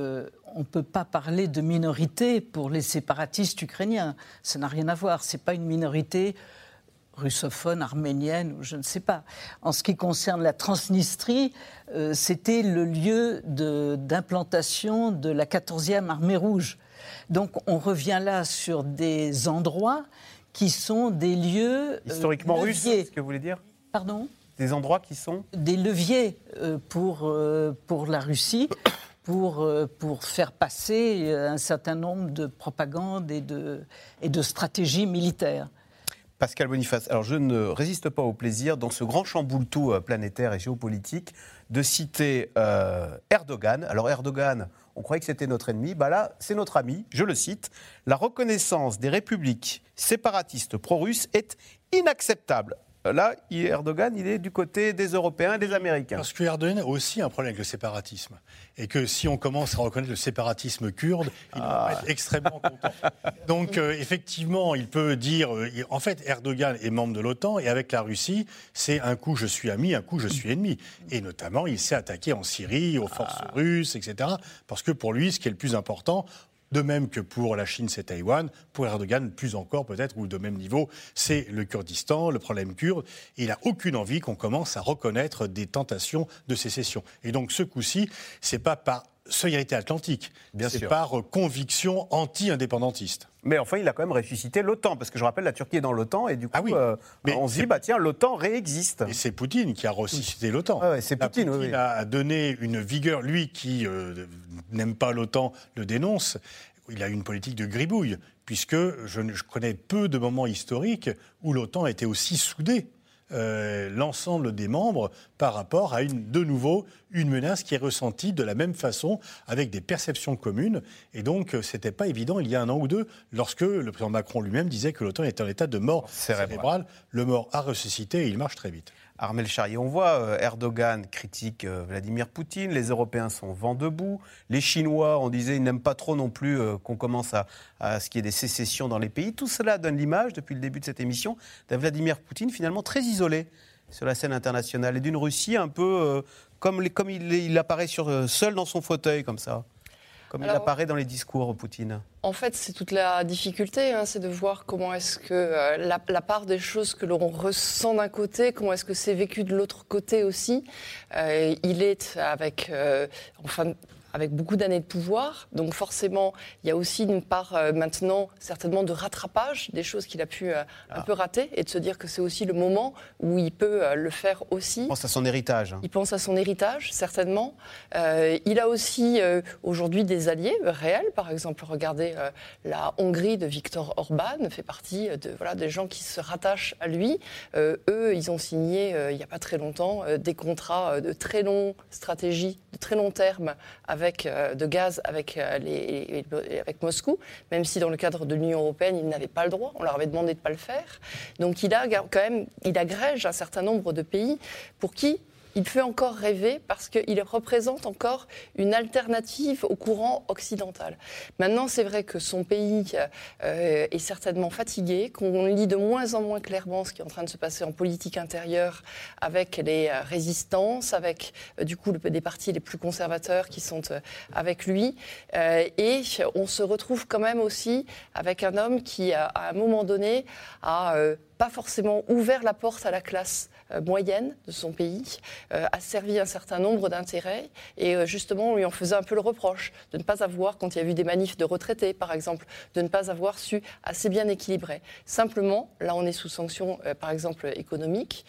on ne peut pas parler de minorité pour les séparatistes ukrainiens. Ça n'a rien à voir. Ce n'est pas une minorité russophone, arménienne, ou je ne sais pas. En ce qui concerne la Transnistrie, euh, c'était le lieu d'implantation de, la 14e armée rouge. Donc on revient là sur des endroits qui sont des lieux... Euh, Historiquement russes, c'est ce que vous voulez dire? Pardon? Des endroits qui sont? Des leviers euh, pour, pour la Russie. Pour, pour, faire passer un certain nombre de propagandes et de, et de stratégies militaires. Pascal Boniface, alors je ne résiste pas au plaisir, dans ce grand chamboule-tout euh, planétaire et géopolitique, de citer euh, Erdogan. Alors Erdogan, on croyait que c'était notre ennemi, bah là, c'est notre ami, je le cite. La reconnaissance des républiques séparatistes pro-russes est inacceptable. Là, Erdogan, il est du côté des Européens et des Américains. Parce que Erdogan a aussi un problème avec le séparatisme. Et que si on commence à reconnaître le séparatisme kurde, il va ah. être extrêmement content. Donc, euh, effectivement, il peut dire. Euh, en fait, Erdogan est membre de l'OTAN et avec la Russie, c'est un coup je suis ami, un coup je suis ennemi. Et notamment, il s'est attaqué en Syrie, aux forces ah. russes, etc. Parce que pour lui, ce qui est le plus important, de même que pour la Chine, c'est Taïwan. Pour Erdogan, plus encore peut-être, ou de même niveau, c'est le Kurdistan, le problème kurde. il n'a aucune envie qu'on commence à reconnaître des tentations de sécession. Et donc ce coup-ci, c'est pas par solidarité atlantique, c'est par conviction anti-indépendantiste. Mais enfin, il a quand même ressuscité l'OTAN, parce que je rappelle, la Turquie est dans l'OTAN, et du coup, ah euh, on se dit, bah, tiens, l'OTAN réexiste. Et c'est Poutine qui a ressuscité l'OTAN. c'est Poutine, Poutine a donné une vigueur, lui qui euh, n'aime pas l'OTAN, le dénonce. Il a une politique de gribouille, puisque je, je connais peu de moments historiques où l'OTAN a été aussi soudée. Euh, l'ensemble des membres par rapport à une, de nouveau une menace qui est ressentie de la même façon avec des perceptions communes. Et donc, euh, c'était pas évident il y a un an ou deux, lorsque le président Macron lui-même disait que l'OTAN était en état de mort cérébrale. Le mort a ressuscité et il marche très vite. Armel Charrier, on voit euh, Erdogan critique euh, Vladimir Poutine, les Européens sont vent debout, les Chinois, on disait, ils n'aiment pas trop non plus qu'on commence à, à ce qu'il y ait des sécessions dans les pays. Tout cela donne l'image, depuis le début de cette émission, d'un Vladimir Poutine finalement très isolé sur la scène internationale et d'une Russie un peu comme, comme il, apparaît sur, seul dans son fauteuil comme ça. Comme il apparaît dans les discours, Poutine En fait, c'est toute la difficulté, hein, c'est de voir comment est-ce que euh, la, part des choses que l'on ressent d'un côté, comment est-ce que c'est vécu de l'autre côté aussi. Euh, il est avec, euh, enfin, avec beaucoup d'années de pouvoir. Donc forcément, il y a aussi une part euh, maintenant certainement de rattrapage des choses qu'il a pu euh, un ah. peu rater et de se dire que c'est aussi le moment où il peut euh, le faire aussi. Il pense à son héritage. Hein. Il pense à son héritage, certainement. il a aussi aujourd'hui des alliés réels. Par exemple, regardez la Hongrie de Viktor Orban fait partie de, voilà, des gens qui se rattachent à lui. eux, ils ont signé il n'y a pas très longtemps des contrats de très longue stratégie, de très long terme avec euh, de gaz avec, euh, avec Moscou, même si dans le cadre de l'Union européenne, ils n'avaient pas le droit. On leur avait demandé de ne pas le faire. Donc il a il agrège un certain nombre de pays pour qui il fait encore rêver parce qu'il représente encore une alternative au courant occidental. Maintenant, c'est vrai que son pays euh, est certainement fatigué, qu'on lit de moins en moins clairement ce qui est en train de se passer en politique intérieure avec les euh, résistances, avec euh, du coup des partis les plus conservateurs qui sont avec lui. et on se retrouve quand même aussi avec un homme qui, à un moment donné, a pas forcément ouvert la porte à la classe moyenne de son pays, euh, a servi un certain nombre d'intérêts et euh, justement on lui en faisait un peu le reproche de ne pas avoir, quand il y a eu des manifs de retraités par exemple, de ne pas avoir su assez bien équilibrer. Simplement, là on est sous sanctions par exemple économiques,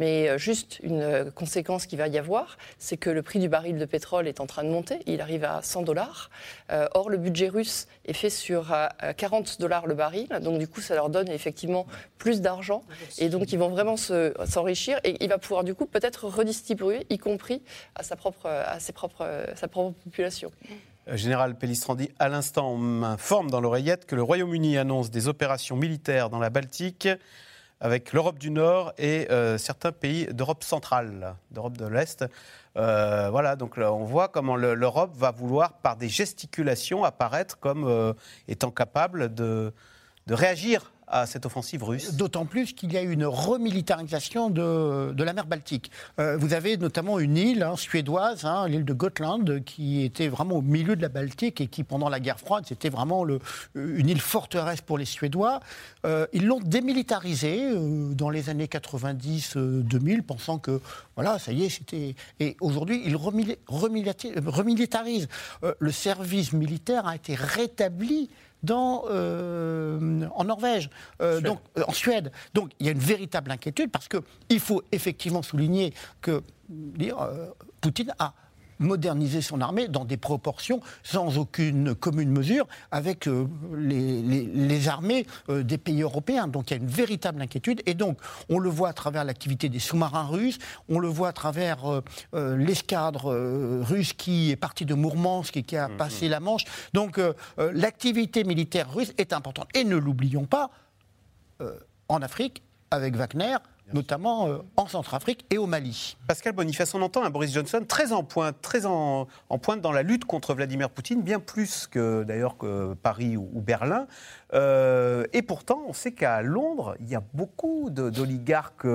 mais juste une conséquence qui va y avoir, c'est que le prix du baril de pétrole est en train de monter, il arrive à 100 dollars. or le budget russe est fait sur 40 dollars le baril, donc du coup ça leur donne effectivement plus d'argent. Et donc, ils vont vraiment s'enrichir. et il va pouvoir, du coup, peut-être redistribuer, y compris à sa propre, à ses propres, sa propre population. Euh, Général Pellistrandi, à l'instant, on m'informe dans l'oreillette que le Royaume-Uni annonce des opérations militaires dans la Baltique avec l'Europe du Nord et euh, certains pays d'Europe centrale, d'Europe de l'Est. Euh, voilà, donc on voit comment l'Europe va vouloir, par des gesticulations, apparaître comme étant capable de, de réagir à cette offensive russe D'autant plus qu'il y a une remilitarisation de, de la mer Baltique. Euh, vous avez notamment une île hein, suédoise, hein, l'île de Gotland, qui était vraiment au milieu de la Baltique et qui, pendant la guerre froide, c'était vraiment une île forteresse pour les Suédois. Euh, ils l'ont démilitarisée euh, dans les années 90-2000, pensant que, voilà, ça y est, c'était... Et aujourd'hui, ils remilitarisent. le service militaire a été rétabli dans, euh, en Norvège, euh, donc, euh, en Suède. Donc il y a une véritable inquiétude parce qu'il faut effectivement souligner que dire, Poutine a moderniser son armée dans des proportions sans aucune commune mesure avec euh, les, armées euh, des pays européens. Donc il y a une véritable inquiétude. Et donc on le voit à travers l'activité des sous-marins russes, on le voit à travers euh, l'escadre russe qui est partie de Mourmansk et qui a mm-hmm. passé la Manche. Donc l'activité militaire russe est importante. Et ne l'oublions pas, en Afrique, avec Wagner notamment euh, en Centrafrique et au Mali. Pascal Boniface, on entend un Boris Johnson très en pointe, très en, pointe dans la lutte contre Vladimir Poutine, bien plus que d'ailleurs que Paris ou, Berlin. Euh, et pourtant, on sait qu'à Londres, il y a beaucoup d'oligarques.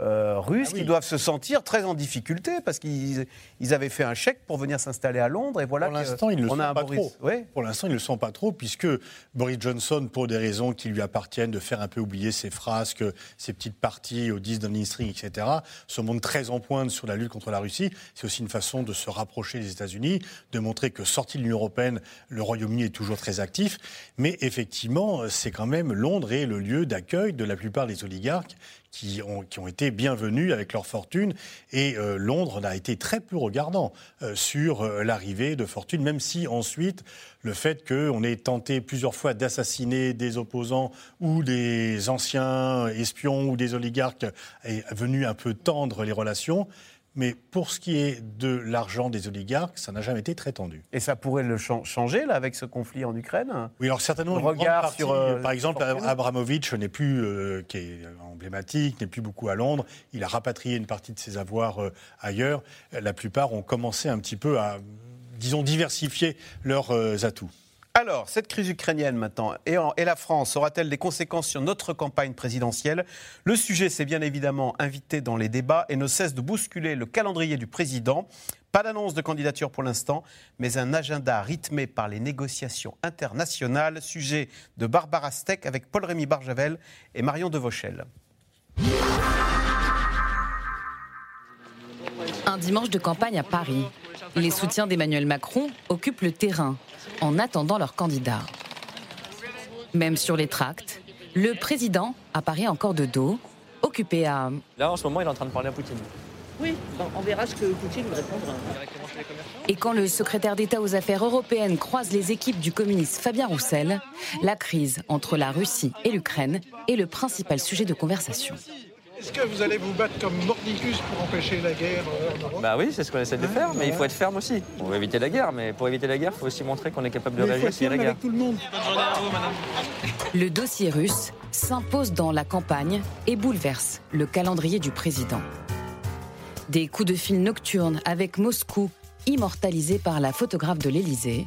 Euh, russes ah qui doivent se sentir très en difficulté parce qu'ils avaient fait un chèque pour venir s'installer à Londres et voilà pour l'instant ils ne le sont pas trop. Pour l'instant ils ne le sont pas trop puisque Boris Johnson pour des raisons qui lui appartiennent de faire un peu oublier ses frasques, ses petites parties au 10 Downing Street, etc. se montre très en pointe sur la lutte contre la Russie. C'est aussi une façon de se rapprocher des États-Unis, de montrer que sorti de l'Union européenne, le Royaume-Uni est toujours très actif. Mais effectivement c'est quand même Londres est le lieu d'accueil de la plupart des oligarques qui ont, été bienvenus avec leur fortune. Et euh, Londres a été très peu regardant euh, sur euh, l'arrivée de fortune, même si ensuite le fait qu'on ait tenté plusieurs fois d'assassiner des opposants ou des anciens espions ou des oligarques est venu un peu tendre les relations. Mais pour ce qui est de l'argent des oligarques, ça n'a jamais été très tendu. Et ça pourrait le changer, là, avec ce conflit en Ukraine? Oui, alors certainement, le regard sur. Euh, par exemple, Abramovich n'est plus, euh, qui est emblématique, n'est plus beaucoup à Londres. Il a rapatrié une partie de ses avoirs euh, ailleurs. La plupart ont commencé un petit peu à, disons, diversifier leurs atouts. Alors, cette crise ukrainienne maintenant, et, la France, aura-t-elle des conséquences sur notre campagne présidentielle? Le sujet s'est bien évidemment invité dans les débats et ne cesse de bousculer le calendrier du président. Pas d'annonce de candidature pour l'instant, mais un agenda rythmé par les négociations internationales. Sujet de Barbara Steck avec Paul-Rémy Barjavel et Marion Devauchel. Un dimanche de campagne à Paris. Les soutiens d'Emmanuel Macron occupent le terrain en attendant leur candidat. Même sur les tracts, le président apparaît encore de dos, occupé à... Là, en ce moment, il est en train de parler à Poutine. Oui, on verra ce que Poutine nous répondra. Et quand le secrétaire d'État aux affaires européennes croise les équipes du communiste Fabien Roussel, la crise entre la Russie et l'Ukraine est le principal sujet de conversation. Est-ce que vous allez vous battre comme mordicus pour empêcher la guerre euh, en Europe? Bah oui, c'est ce qu'on essaie de faire, mais il faut être ferme aussi. On veut éviter la guerre, mais pour éviter la guerre, il faut aussi montrer qu'on est capable de réagir s'il y a la guerre. Tout le, monde. le dossier russe s'impose dans la campagne et bouleverse le calendrier du président. Des coups de fil nocturnes avec Moscou, immortalisés par la photographe de l'Élysée,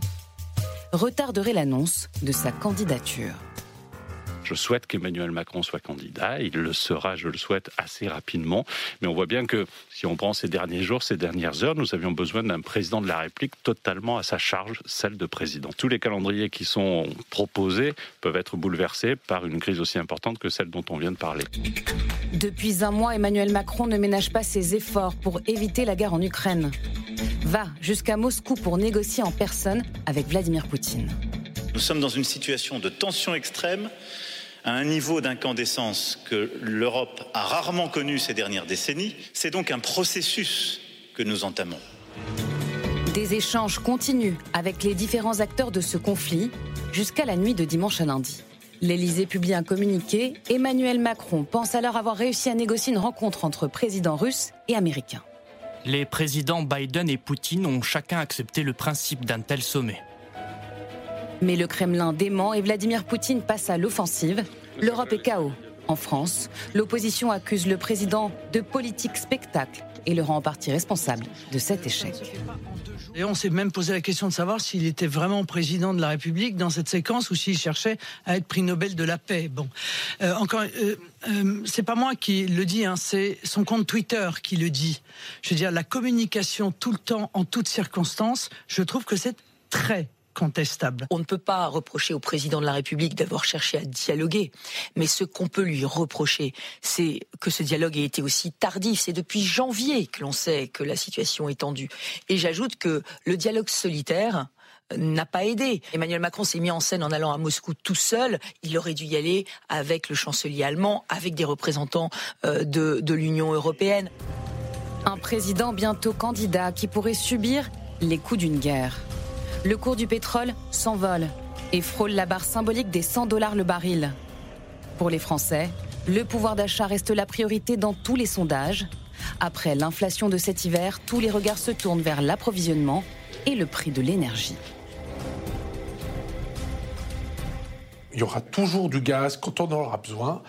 retarderaient l'annonce de sa candidature. Je souhaite qu'Emmanuel Macron soit candidat. Il le sera, je le souhaite, assez rapidement. Mais on voit bien que si on prend ces derniers jours, ces dernières heures, nous avions besoin d'un président de la République totalement à sa charge, celle de président. Tous les calendriers qui sont proposés peuvent être bouleversés par une crise aussi importante que celle dont on vient de parler. Depuis un mois, Emmanuel Macron ne ménage pas ses efforts pour éviter la guerre en Ukraine. Va jusqu'à Moscou pour négocier en personne avec Vladimir Poutine. Nous sommes dans une situation de tension extrême à un niveau d'incandescence que l'Europe a rarement connu ces dernières décennies. C'est donc un processus que nous entamons. Des échanges continuent avec les différents acteurs de ce conflit jusqu'à la nuit de dimanche à lundi. L'Élysée publie un communiqué. Emmanuel Macron pense alors avoir réussi à négocier une rencontre entre présidents russes et américains. Les présidents Biden et Poutine ont chacun accepté le principe d'un tel sommet. Mais le Kremlin dément et Vladimir Poutine passe à l'offensive. L'Europe est chaos. En France, l'opposition accuse le président de politique spectacle et le rend en partie responsable de cet échec. Et on s'est même posé la question de savoir s'il était vraiment président de la République dans cette séquence ou s'il cherchait à être prix Nobel de la paix. Bon, euh, encore, euh, euh, c'est pas moi qui le dis, hein, c'est son compte Twitter qui le dit. Je veux dire, la communication tout le temps, en toutes circonstances, je trouve que c'est très contestable. On ne peut pas reprocher au président de la République d'avoir cherché à dialoguer, mais ce qu'on peut lui reprocher, c'est que ce dialogue ait été aussi tardif. C'est depuis janvier que l'on sait que la situation est tendue. Et j'ajoute que le dialogue solitaire, n'a pas aidé. Emmanuel Macron s'est mis en scène en allant à Moscou tout seul. Il aurait dû y aller avec le chancelier allemand, avec des représentants euh, de, de l'Union européenne. Un président bientôt candidat qui pourrait subir les coups d'une guerre le cours du pétrole s'envole et frôle la barre symbolique des 100 dollars le baril. Pour les Français, le pouvoir d'achat reste la priorité dans tous les sondages. Après l'inflation de cet hiver, tous les regards se tournent vers l'approvisionnement et le prix de l'énergie. Il y aura toujours du gaz quand on en aura besoin.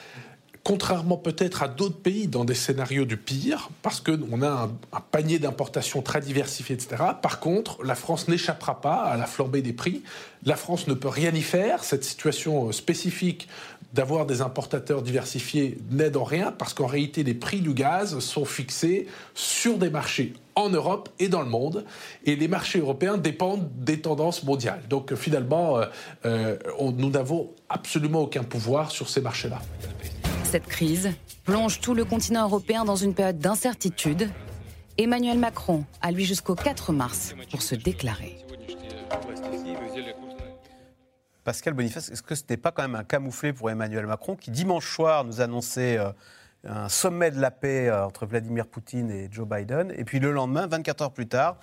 Contrairement peut-être à d'autres pays dans des scénarios du pire, parce qu'on a un, panier d'importations très diversifié, etc. Par contre, la France n'échappera pas à la flambée des prix. La France ne peut rien y faire. Cette situation euh, spécifique d'avoir des importateurs diversifiés n'aide en rien, parce qu'en réalité, les prix du gaz sont fixés sur des marchés en Europe et dans le monde. Et les marchés européens dépendent des tendances mondiales. Donc finalement, euh, euh, on- nous n'avons absolument aucun pouvoir sur ces marchés-là. Cette crise plonge tout le continent européen dans une période d'incertitude. Emmanuel Macron a lui jusqu'au 4 mars pour se déclarer. Pascal Boniface, est-ce que ce n'était pas quand même un camouflet pour Emmanuel Macron qui dimanche soir nous annonçait euh, un sommet de la paix euh, entre Vladimir Poutine et Joe Biden, et puis le lendemain, 24 heures plus tard,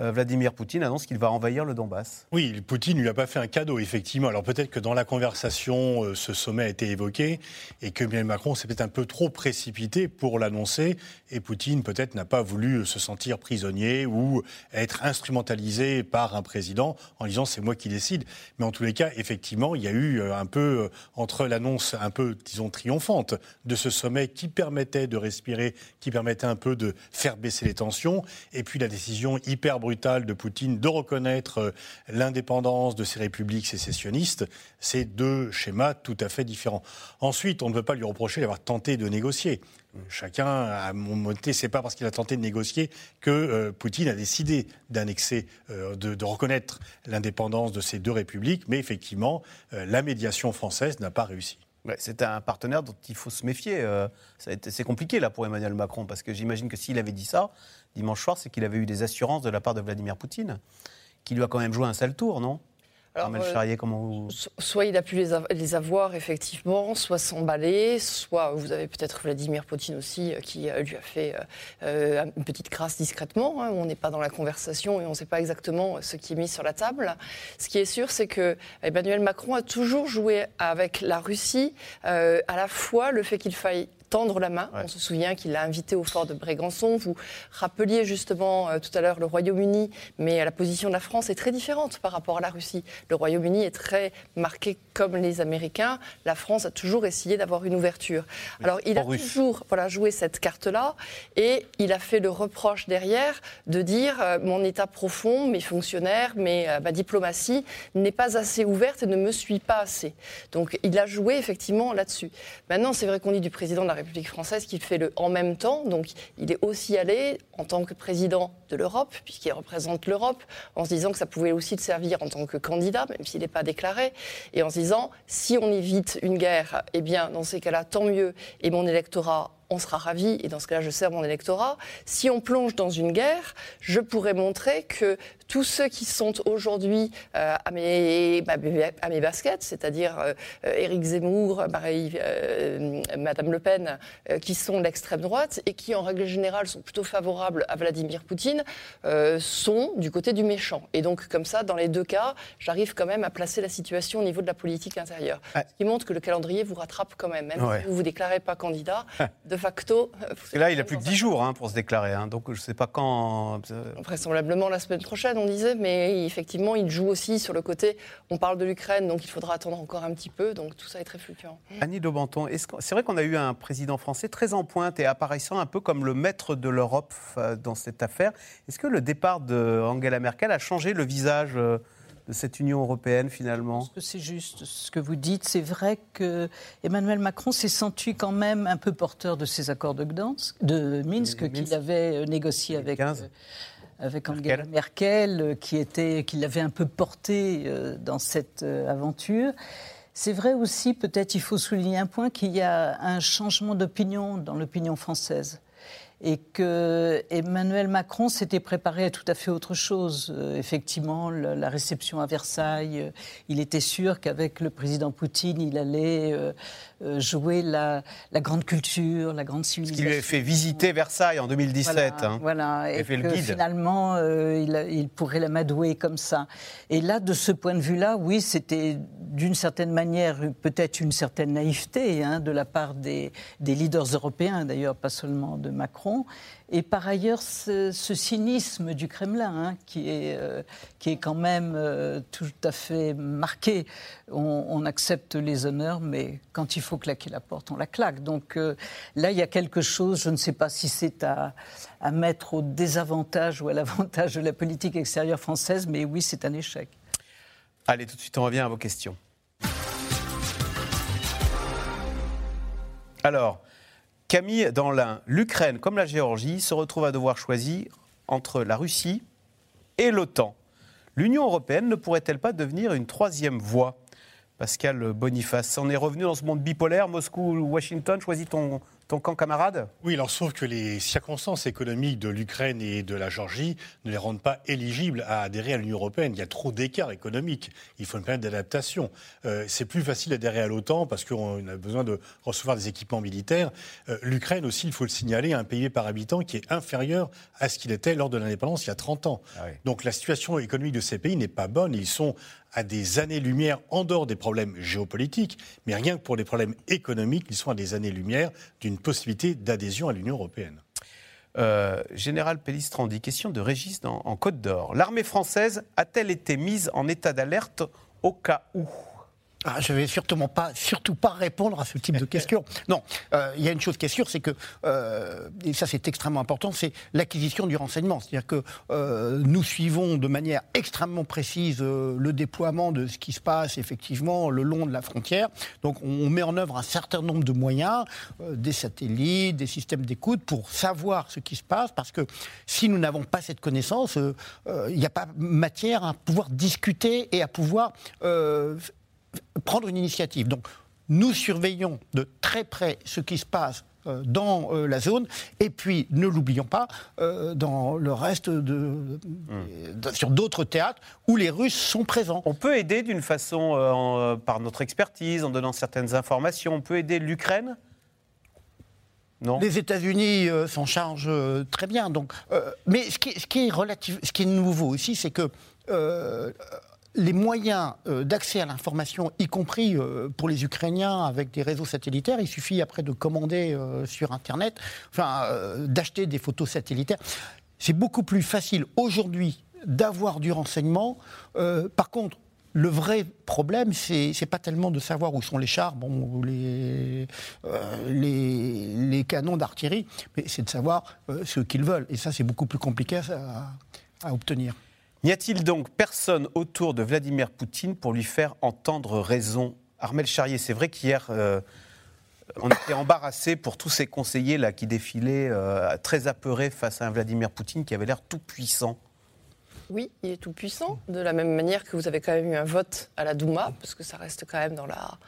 Vladimir Poutine annonce qu'il va envahir le Donbass Oui, Poutine ne lui a pas fait un cadeau, effectivement. Alors peut-être que dans la conversation, euh, ce sommet a été évoqué et que Emmanuel Macron s'est un peu trop précipité pour l'annoncer et Poutine peut-être n'a pas voulu euh, se sentir prisonnier ou être instrumentalisé par un président en disant c'est moi qui décide. Mais en tous les cas, effectivement, il y a eu euh, un peu, euh, entre l'annonce un peu, disons, triomphante de ce sommet qui permettait de respirer, qui permettait un peu de faire baisser les tensions, et puis la décision hyper brutale de Poutine de reconnaître euh, l'indépendance de ces républiques sécessionnistes, c'est deux schémas tout à fait différents. Ensuite, on ne peut pas lui reprocher d'avoir tenté de négocier. Chacun a monté, c'est pas parce qu'il a tenté de négocier que euh, Poutine a décidé d'annexer, euh, de, reconnaître l'indépendance de ces deux républiques, mais effectivement, la médiation française n'a pas réussi. C'est un partenaire dont il faut se méfier. C'est compliqué là pour Emmanuel Macron, parce que j'imagine que s'il avait dit ça dimanche soir, c'est qu'il avait eu des assurances de la part de Vladimir Poutine, qui lui a quand même joué un sale tour, non? Armel euh, Charrier, comment vous... So- Soit il a pu les, av- les avoir effectivement, soit s'emballer, soit vous avez peut-être Vladimir Poutine aussi euh, qui euh, lui a fait une petite grâce discrètement. hein, on n'est pas dans la conversation et on ne sait pas exactement ce qui est mis sur la table. Ce qui est sûr, c'est que Emmanuel Macron a toujours joué avec la Russie euh, à la fois le fait qu'il faille tendre la main. On se souvient qu'il l'a invité au fort de Brégançon. Vous rappeliez justement euh, tout à l'heure le Royaume-Uni, mais euh, la position de la France est très différente par rapport à la Russie. Le Royaume-Uni est très marqué comme les Américains. La France a toujours essayé d'avoir une ouverture. Alors il a toujours voilà, joué cette carte-là et il a fait le reproche derrière de dire euh, mon état profond, mes fonctionnaires, mes, euh, ma diplomatie n'est pas assez ouverte et ne me suit pas assez. Donc il a joué effectivement là-dessus. Maintenant, c'est vrai qu'on dit du président de la République française qu'il fait le en même temps. Donc il est aussi allé en tant que président de l'Europe, puisqu'il représente l'Europe, en se disant que ça pouvait aussi le servir en tant que candidat, même s'il n'est pas déclaré, et en se disant si on évite une guerre, eh bien dans ces cas-là, tant mieux, et mon électorat on sera ravi et dans ce cas-là, je sers mon électorat. Si on plonge dans une guerre, je pourrais montrer que tous ceux qui sont aujourd'hui euh, à, mes, à mes- baskets, c'est-à-dire euh, Éric Zemmour, Marie, euh, Madame Le Pen, euh, qui sont l'extrême droite et qui, en règle générale, sont plutôt favorables à Vladimir Poutine, euh, sont du côté du méchant. Et donc, comme ça, dans les deux cas, j'arrive quand même à placer la situation au niveau de la politique intérieure. Ce qui montre que le calendrier vous rattrape quand même. Même Ouais. si vous vous déclarez pas candidat, de facto, là, il a plus que 10 jours hein, pour se déclarer, hein, donc je ne sais pas quand... Vraisemblablement la semaine prochaine, on disait, mais effectivement, il joue aussi sur le côté. On parle de l'Ukraine, donc il faudra attendre encore un petit peu, donc tout ça est très fluctuant. Annie Daubenton, c'est vrai qu'on a eu un président français très en pointe et apparaissant un peu comme le maître de l'Europe euh, dans cette affaire. Est-ce que le départ de Angela Merkel a changé le visage euh, de cette Union européenne finalement? Que c'est juste ce que vous dites? C'est vrai que Emmanuel Macron s'est senti quand même un peu porteur de ces accords de Gdansk, de Minsk, qu'il avait euh, négocié avec. Avec Angela Merkel, euh, qui, était, qui l'avait un peu porté euh, dans cette euh, aventure. C'est vrai aussi, peut-être il faut souligner un point, qu'il y a un changement d'opinion dans l'opinion française et que Emmanuel Macron s'était préparé à tout à fait autre chose. Euh, effectivement, la réception à Versailles, euh, il était sûr qu'avec le président Poutine, il allait euh, jouer la, la grande culture, la grande Qui civilisation. lui avait fait visiter Versailles en 2017. Voilà, hein. voilà, Il a et fait le que guide. finalement, euh, il, a- il pourrait l'amadouer comme ça. Et là, de ce point de vue-là, oui, c'était d'une certaine manière peut-être une certaine naïveté hein, de la part des, des leaders européens, d'ailleurs pas seulement de Macron. Et par ailleurs, ce, cynisme du Kremlin, hein, qui, est, euh, qui est quand même euh, tout à fait marqué. On, on, accepte les honneurs, mais quand il faut claquer la porte, on la claque. Donc euh, là, il y a quelque chose, je ne sais pas si c'est à, à mettre au désavantage ou à l'avantage de la politique extérieure française, mais oui, c'est un échec. Allez, tout de suite, on revient à vos questions. Alors, Camille, dans l'Ain, l'Ukraine comme la Géorgie se retrouvent à devoir choisir entre la Russie et l'OTAN. L'Union européenne ne pourrait-elle pas devenir une troisième voie? Pascal Boniface, on est revenu dans ce monde bipolaire, Moscou ou Washington, choisis ton, ton camp camarade Oui, alors sauf que les circonstances économiques de l'Ukraine et de la Géorgie ne les rendent pas éligibles à adhérer à l'Union européenne. Il y a trop d'écart économique. Il faut une période d'adaptation. Euh, c'est plus facile d'adhérer à l'OTAN parce qu'on a besoin de recevoir des équipements militaires. Euh, L'Ukraine aussi, il faut le signaler, a un PIB par habitant qui est inférieur à ce qu'il était lors de l'indépendance il y a 30 ans. Ah oui. Donc la situation économique de ces pays n'est pas bonne. Ils sont à des années-lumière en dehors des problèmes géopolitiques, mais rien que pour les problèmes économiques, ils sont à des années-lumière d'une possibilité d'adhésion à l'Union européenne. Euh, Général Pellistrandi, question de Régis en, en Côte d'Or. L'armée française a-t-elle été mise en état d'alerte au cas où? Ah, je vais surtout pas, surtout pas répondre à ce type de questions. Non, euh, il y a une chose qui est sûre, c'est que, euh, et ça c'est extrêmement important, c'est l'acquisition du renseignement. C'est-à-dire que euh, nous suivons de manière extrêmement précise euh, le déploiement de ce qui se passe effectivement le long de la frontière. Donc on met en œuvre un certain nombre de moyens, euh, des satellites, des systèmes d'écoute, pour savoir ce qui se passe, parce que si nous n'avons pas cette connaissance, euh, il n'y a pas matière à pouvoir discuter et à pouvoir prendre une initiative. Donc, nous surveillons de très près ce qui se passe euh, dans euh, la zone, et puis ne l'oublions pas, euh, dans le reste de, de sur d'autres théâtres où les Russes sont présents. On peut aider d'une façon, en, par notre expertise, en donnant certaines informations, on peut aider l'Ukraine? Non. Les États-Unis s'en chargent très bien. Donc, mais ce qui, est, ce qui est relatif, ce qui est nouveau aussi, c'est que les moyens euh, d'accès à l'information, y compris euh, pour les Ukrainiens avec des réseaux satellitaires, il suffit après de commander euh, sur Internet, enfin, d'acheter des photos satellitaires. C'est beaucoup plus facile aujourd'hui d'avoir du renseignement. par contre, le vrai problème, c'est n'est pas tellement de savoir où sont les chars bon, ou les, les, les, canons d'artillerie, mais c'est de savoir ce qu'ils veulent. Et ça, c'est beaucoup plus compliqué à, à obtenir. N'y a-t-il donc personne autour de Vladimir Poutine pour lui faire entendre raison? Armel Charrier, c'est vrai qu'hier, euh, on était embarrassé pour tous ces conseillers là qui défilaient euh, très apeurés face à un Vladimir Poutine qui avait l'air tout puissant. Oui, il est tout puissant, de la même manière que vous avez quand même eu un vote à la Douma, parce que ça reste quand même dans la,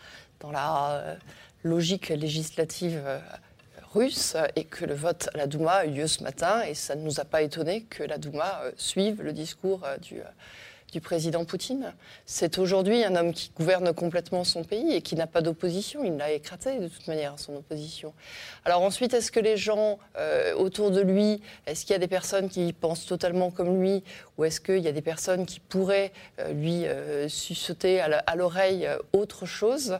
euh, logique législative russe et que le vote à la Douma a eu lieu ce matin et ça ne nous a pas étonné que la Douma euh, suive le discours euh, du, euh, du président Poutine. C'est aujourd'hui un homme qui gouverne complètement son pays et qui n'a pas d'opposition. Il l'a écraté de toute manière, son opposition. Alors ensuite, est-ce que les gens autour de lui, est-ce qu'il y a des personnes qui pensent totalement comme lui ou est-ce qu'il y a des personnes qui pourraient lui suceter à l'oreille autre chose?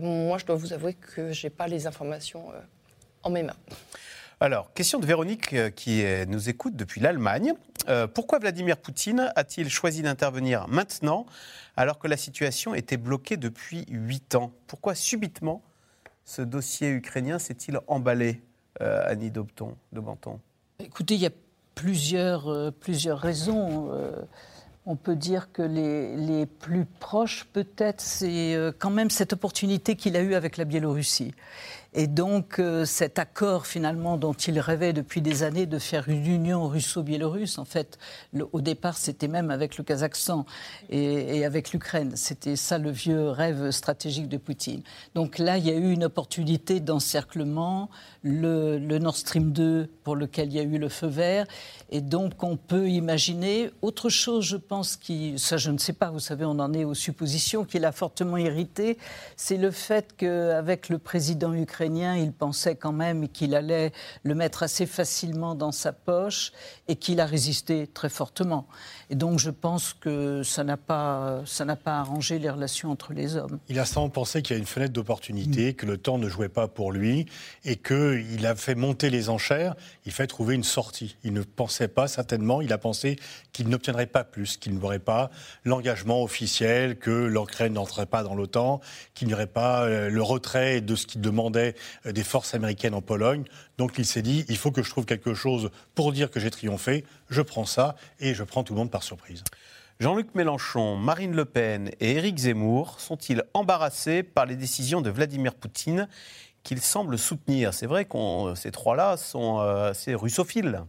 Moi, je dois vous avouer que je n'ai pas les informations en mes mains. Alors, question de Véronique qui nous écoute depuis l'Allemagne. Euh, pourquoi Vladimir Poutine a-t-il choisi d'intervenir maintenant alors que la situation était bloquée depuis huit ans? Pourquoi subitement ce dossier ukrainien s'est-il emballé, euh, Annie Dobton, de Banton Écoutez, il y a plusieurs, euh, plusieurs raisons. On peut dire que les, les plus proches, peut-être, c'est quand même cette opportunité qu'il a eue avec la Biélorussie. Et donc euh, cet accord finalement dont il rêvait depuis des années de faire une union russo-biélorusse, en fait, au départ c'était même avec le Kazakhstan et, et avec l'Ukraine. C'était ça le vieux rêve stratégique de Poutine. Donc là, il y a eu une opportunité d'encerclement, le, le Nord Stream 2 pour lequel il y a eu le feu vert. Et donc on peut imaginer autre chose, je pense, qui, ça je ne sais pas, vous savez, on en est aux suppositions, qui l'a fortement irrité, c'est le fait qu'avec le président ukrainien, ukrainien, il pensait quand même qu'il allait le mettre assez facilement dans sa poche et qu'il a résisté très fortement. Et donc je pense que ça n'a pas, ça n'a pas arrangé les relations entre les hommes. Il a sans penser qu'il y a une fenêtre d'opportunité, que le temps ne jouait pas pour lui et qu'il a fait monter les enchères, il fait trouver une sortie. Il ne pensait pas certainement, il a pensé qu'il n'obtiendrait pas plus, qu'il n'aurait pas l'engagement officiel, que l'Ukraine n'entrerait pas dans l'OTAN, qu'il n'y aurait pas euh, le retrait de ce qu'il demandait euh, des forces américaines en Pologne. Donc il s'est dit, il faut que je trouve quelque chose pour dire que j'ai triomphé, je prends ça et je prends tout le monde par surprise. Jean-Luc Mélenchon, Marine Le Pen et Éric Zemmour sont-ils embarrassés par les décisions de Vladimir Poutine qu'ils semblent soutenir? C'est vrai que ces trois-là sont euh, assez russophiles.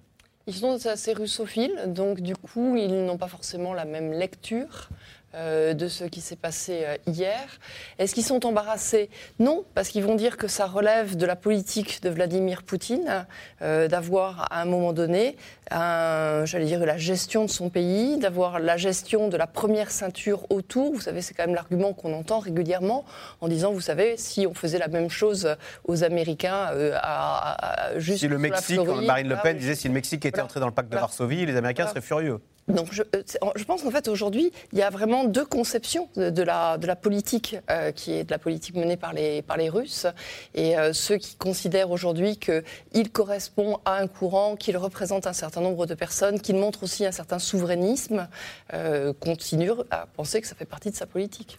Ils sont assez russophiles, donc du coup, ils n'ont pas forcément la même lecture euh, de ce qui s'est passé euh, hier. Est-ce qu'ils sont embarrassés? Non, parce qu'ils vont dire que ça relève de la politique de Vladimir Poutine, euh, d'avoir à un moment donné, j'allais dire, la gestion de son pays, d'avoir la gestion de la première ceinture autour. Vous savez, c'est quand même l'argument qu'on entend régulièrement en disant, vous savez, si on faisait la même chose aux Américains, à, juste si le Mexique, Marine Le Pen disait, si le Mexique était entré dans le pacte de Varsovie, les Américains seraient furieux. Donc je, euh, je pense qu'en fait aujourd'hui, il y a vraiment deux conceptions de, la, politique euh, qui est de la politique menée par les, par les Russes et euh, ceux qui considèrent aujourd'hui qu'il correspond à un courant, qu'il représente un certain nombre de personnes, qu'il montre aussi un certain souverainisme, continuent à penser que ça fait partie de sa politique.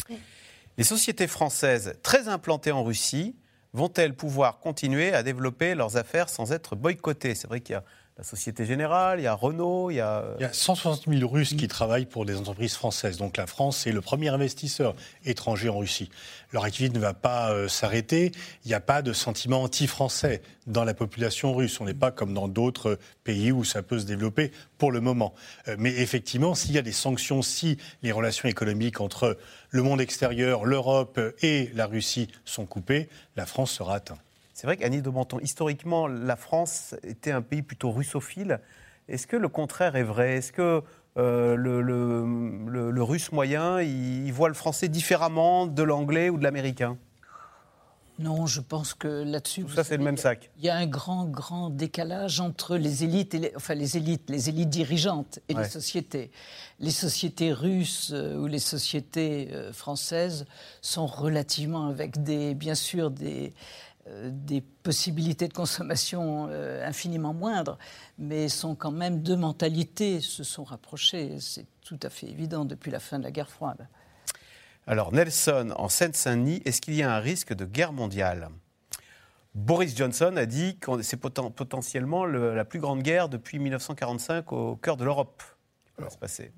Les sociétés françaises très implantées en Russie vont-elles pouvoir continuer à développer leurs affaires sans être boycottées? C'est vrai qu'il y a la Société Générale, il y a Renault, il y a... Il y a 160 000 Russes qui travaillent pour des entreprises françaises. Donc la France est le premier investisseur étranger en Russie. Leur activité ne va pas euh, s'arrêter. Il n'y a pas de sentiment anti-français dans la population russe. On n'est pas comme dans d'autres pays où ça peut se développer pour le moment. Euh, mais effectivement, s'il y a des sanctions, si les relations économiques entre le monde extérieur, l'Europe et la Russie sont coupées, la France sera atteinte. C'est vrai qu'Annie de Menton, historiquement, la France était un pays plutôt russophile. Est-ce que le contraire est vrai? Est-ce que euh, le, russe moyen, il, voit le français différemment de l'anglais ou de l'américain? Non, je pense que là-dessus. Tout ça, c'est le même sac. Il y a un grand, grand décalage entre les élites, et les, enfin les élites, les élites dirigeantes et les sociétés. Les sociétés russes euh, ou les sociétés euh, françaises sont relativement avec des, bien sûr, des, des possibilités de consommation euh, infiniment moindres, mais sont quand même deux mentalités se sont rapprochées. C'est tout à fait évident depuis la fin de la guerre froide. Alors Nelson, en Seine-Saint-Denis, est-ce qu'il y a un risque de guerre mondiale? Boris Johnson a dit que c'est potentiellement la plus grande guerre depuis 1945 au cœur de l'Europe. se passer?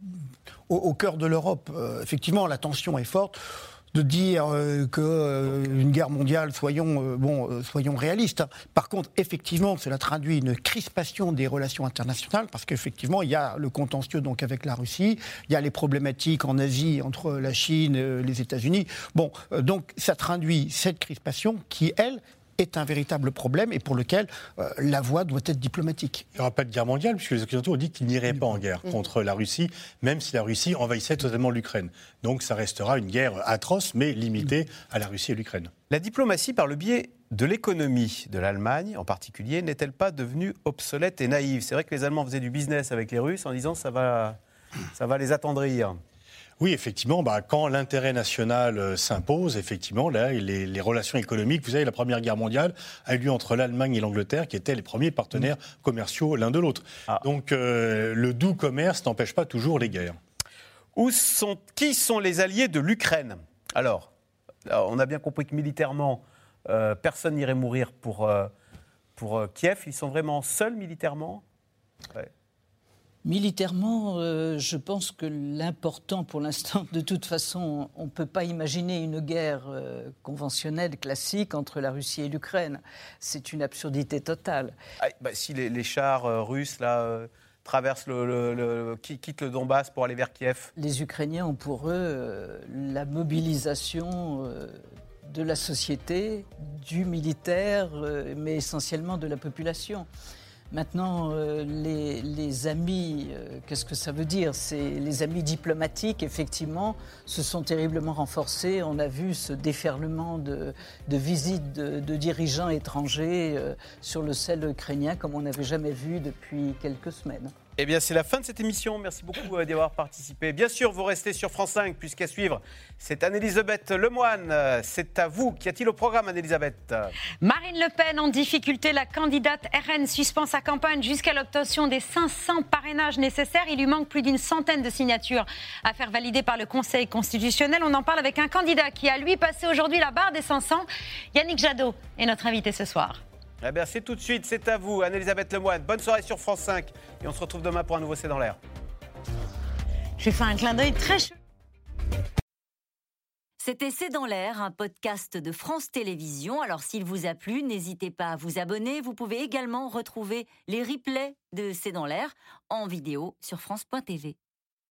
Au, cœur de l'Europe, euh, effectivement, la tension est forte de dire euh, qu'une euh, guerre mondiale, soyons, euh, bon, soyons réalistes. Par contre, effectivement, cela traduit une crispation des relations internationales, parce qu'effectivement, il y a le contentieux donc avec la Russie, il y a les problématiques en Asie entre la Chine, et les États-Unis. Bon, donc ça traduit cette crispation qui, elle, est un véritable problème et pour lequel euh, la voie doit être diplomatique. Il n'y aura pas de guerre mondiale puisque les Occidentaux ont dit qu'ils n'iraient pas en guerre contre la Russie, même si la Russie envahissait totalement l'Ukraine. Donc ça restera une guerre atroce mais limitée à la Russie et l'Ukraine. La diplomatie par le biais de l'économie de l'Allemagne en particulier n'est-elle pas devenue obsolète et naïve? C'est vrai que les Allemands faisaient du business avec les Russes en disant ça va, ça va les attendrir. Oui, effectivement, bah, quand l'intérêt national euh, s'impose, effectivement, là, les, relations économiques, vous savez, la Première Guerre mondiale a eu lieu entre l'Allemagne et l'Angleterre, qui étaient les premiers partenaires commerciaux l'un de l'autre. Ah. Donc, euh, le doux commerce n'empêche pas toujours les guerres. Où sont, qui sont les alliés de l'Ukraine? Alors, on a bien compris que militairement, euh, personne n'irait mourir pour, pour Kiev. Ils sont vraiment seuls militairement? Militairement, euh, je pense que l'important pour l'instant, de toute façon, on ne peut pas imaginer une guerre euh, conventionnelle, classique, entre la Russie et l'Ukraine. C'est une absurdité totale. Ah, bah, si les, chars euh, russes, là traversent le, quittent le Donbass pour aller vers Kiev Les Ukrainiens ont pour eux la mobilisation de la société, du militaire, mais essentiellement de la population. Maintenant, euh, les, amis, euh, qu'est-ce que ça veut dire? Les amis diplomatiques, effectivement, se sont terriblement renforcés. On a vu ce déferlement de, visites de, dirigeants étrangers euh, sur le sel ukrainien comme on n'avait jamais vu depuis quelques semaines. Eh bien, c'est la fin de cette émission. Merci beaucoup euh, d'y avoir participé. Bien sûr, vous restez sur France 5, puisqu'à suivre, c'est Anne-Elisabeth Lemoine. C'est à vous. Qu'y a-t-il au programme, Anne-Elisabeth Marine Le Pen en difficulté. La candidate RN suspend sa campagne jusqu'à l'obtention des 500 parrainages nécessaires. Il lui manque plus d'une centaine de signatures à faire valider par le Conseil constitutionnel. On en parle avec un candidat qui a, lui, passé aujourd'hui la barre des 500. Yannick Jadot est notre invité ce soir. Eh c'est tout de suite, c'est à vous, Anne-Elisabeth Lemoine. Bonne soirée sur France 5 et on se retrouve demain pour un nouveau C'est dans l'air. J'ai fait un clin d'œil très chaud. C'était C'est dans l'air, un podcast de France Télévisions. Alors s'il vous a plu, n'hésitez pas à vous abonner. Vous pouvez également retrouver les replays de C'est dans l'air en vidéo sur France.tv.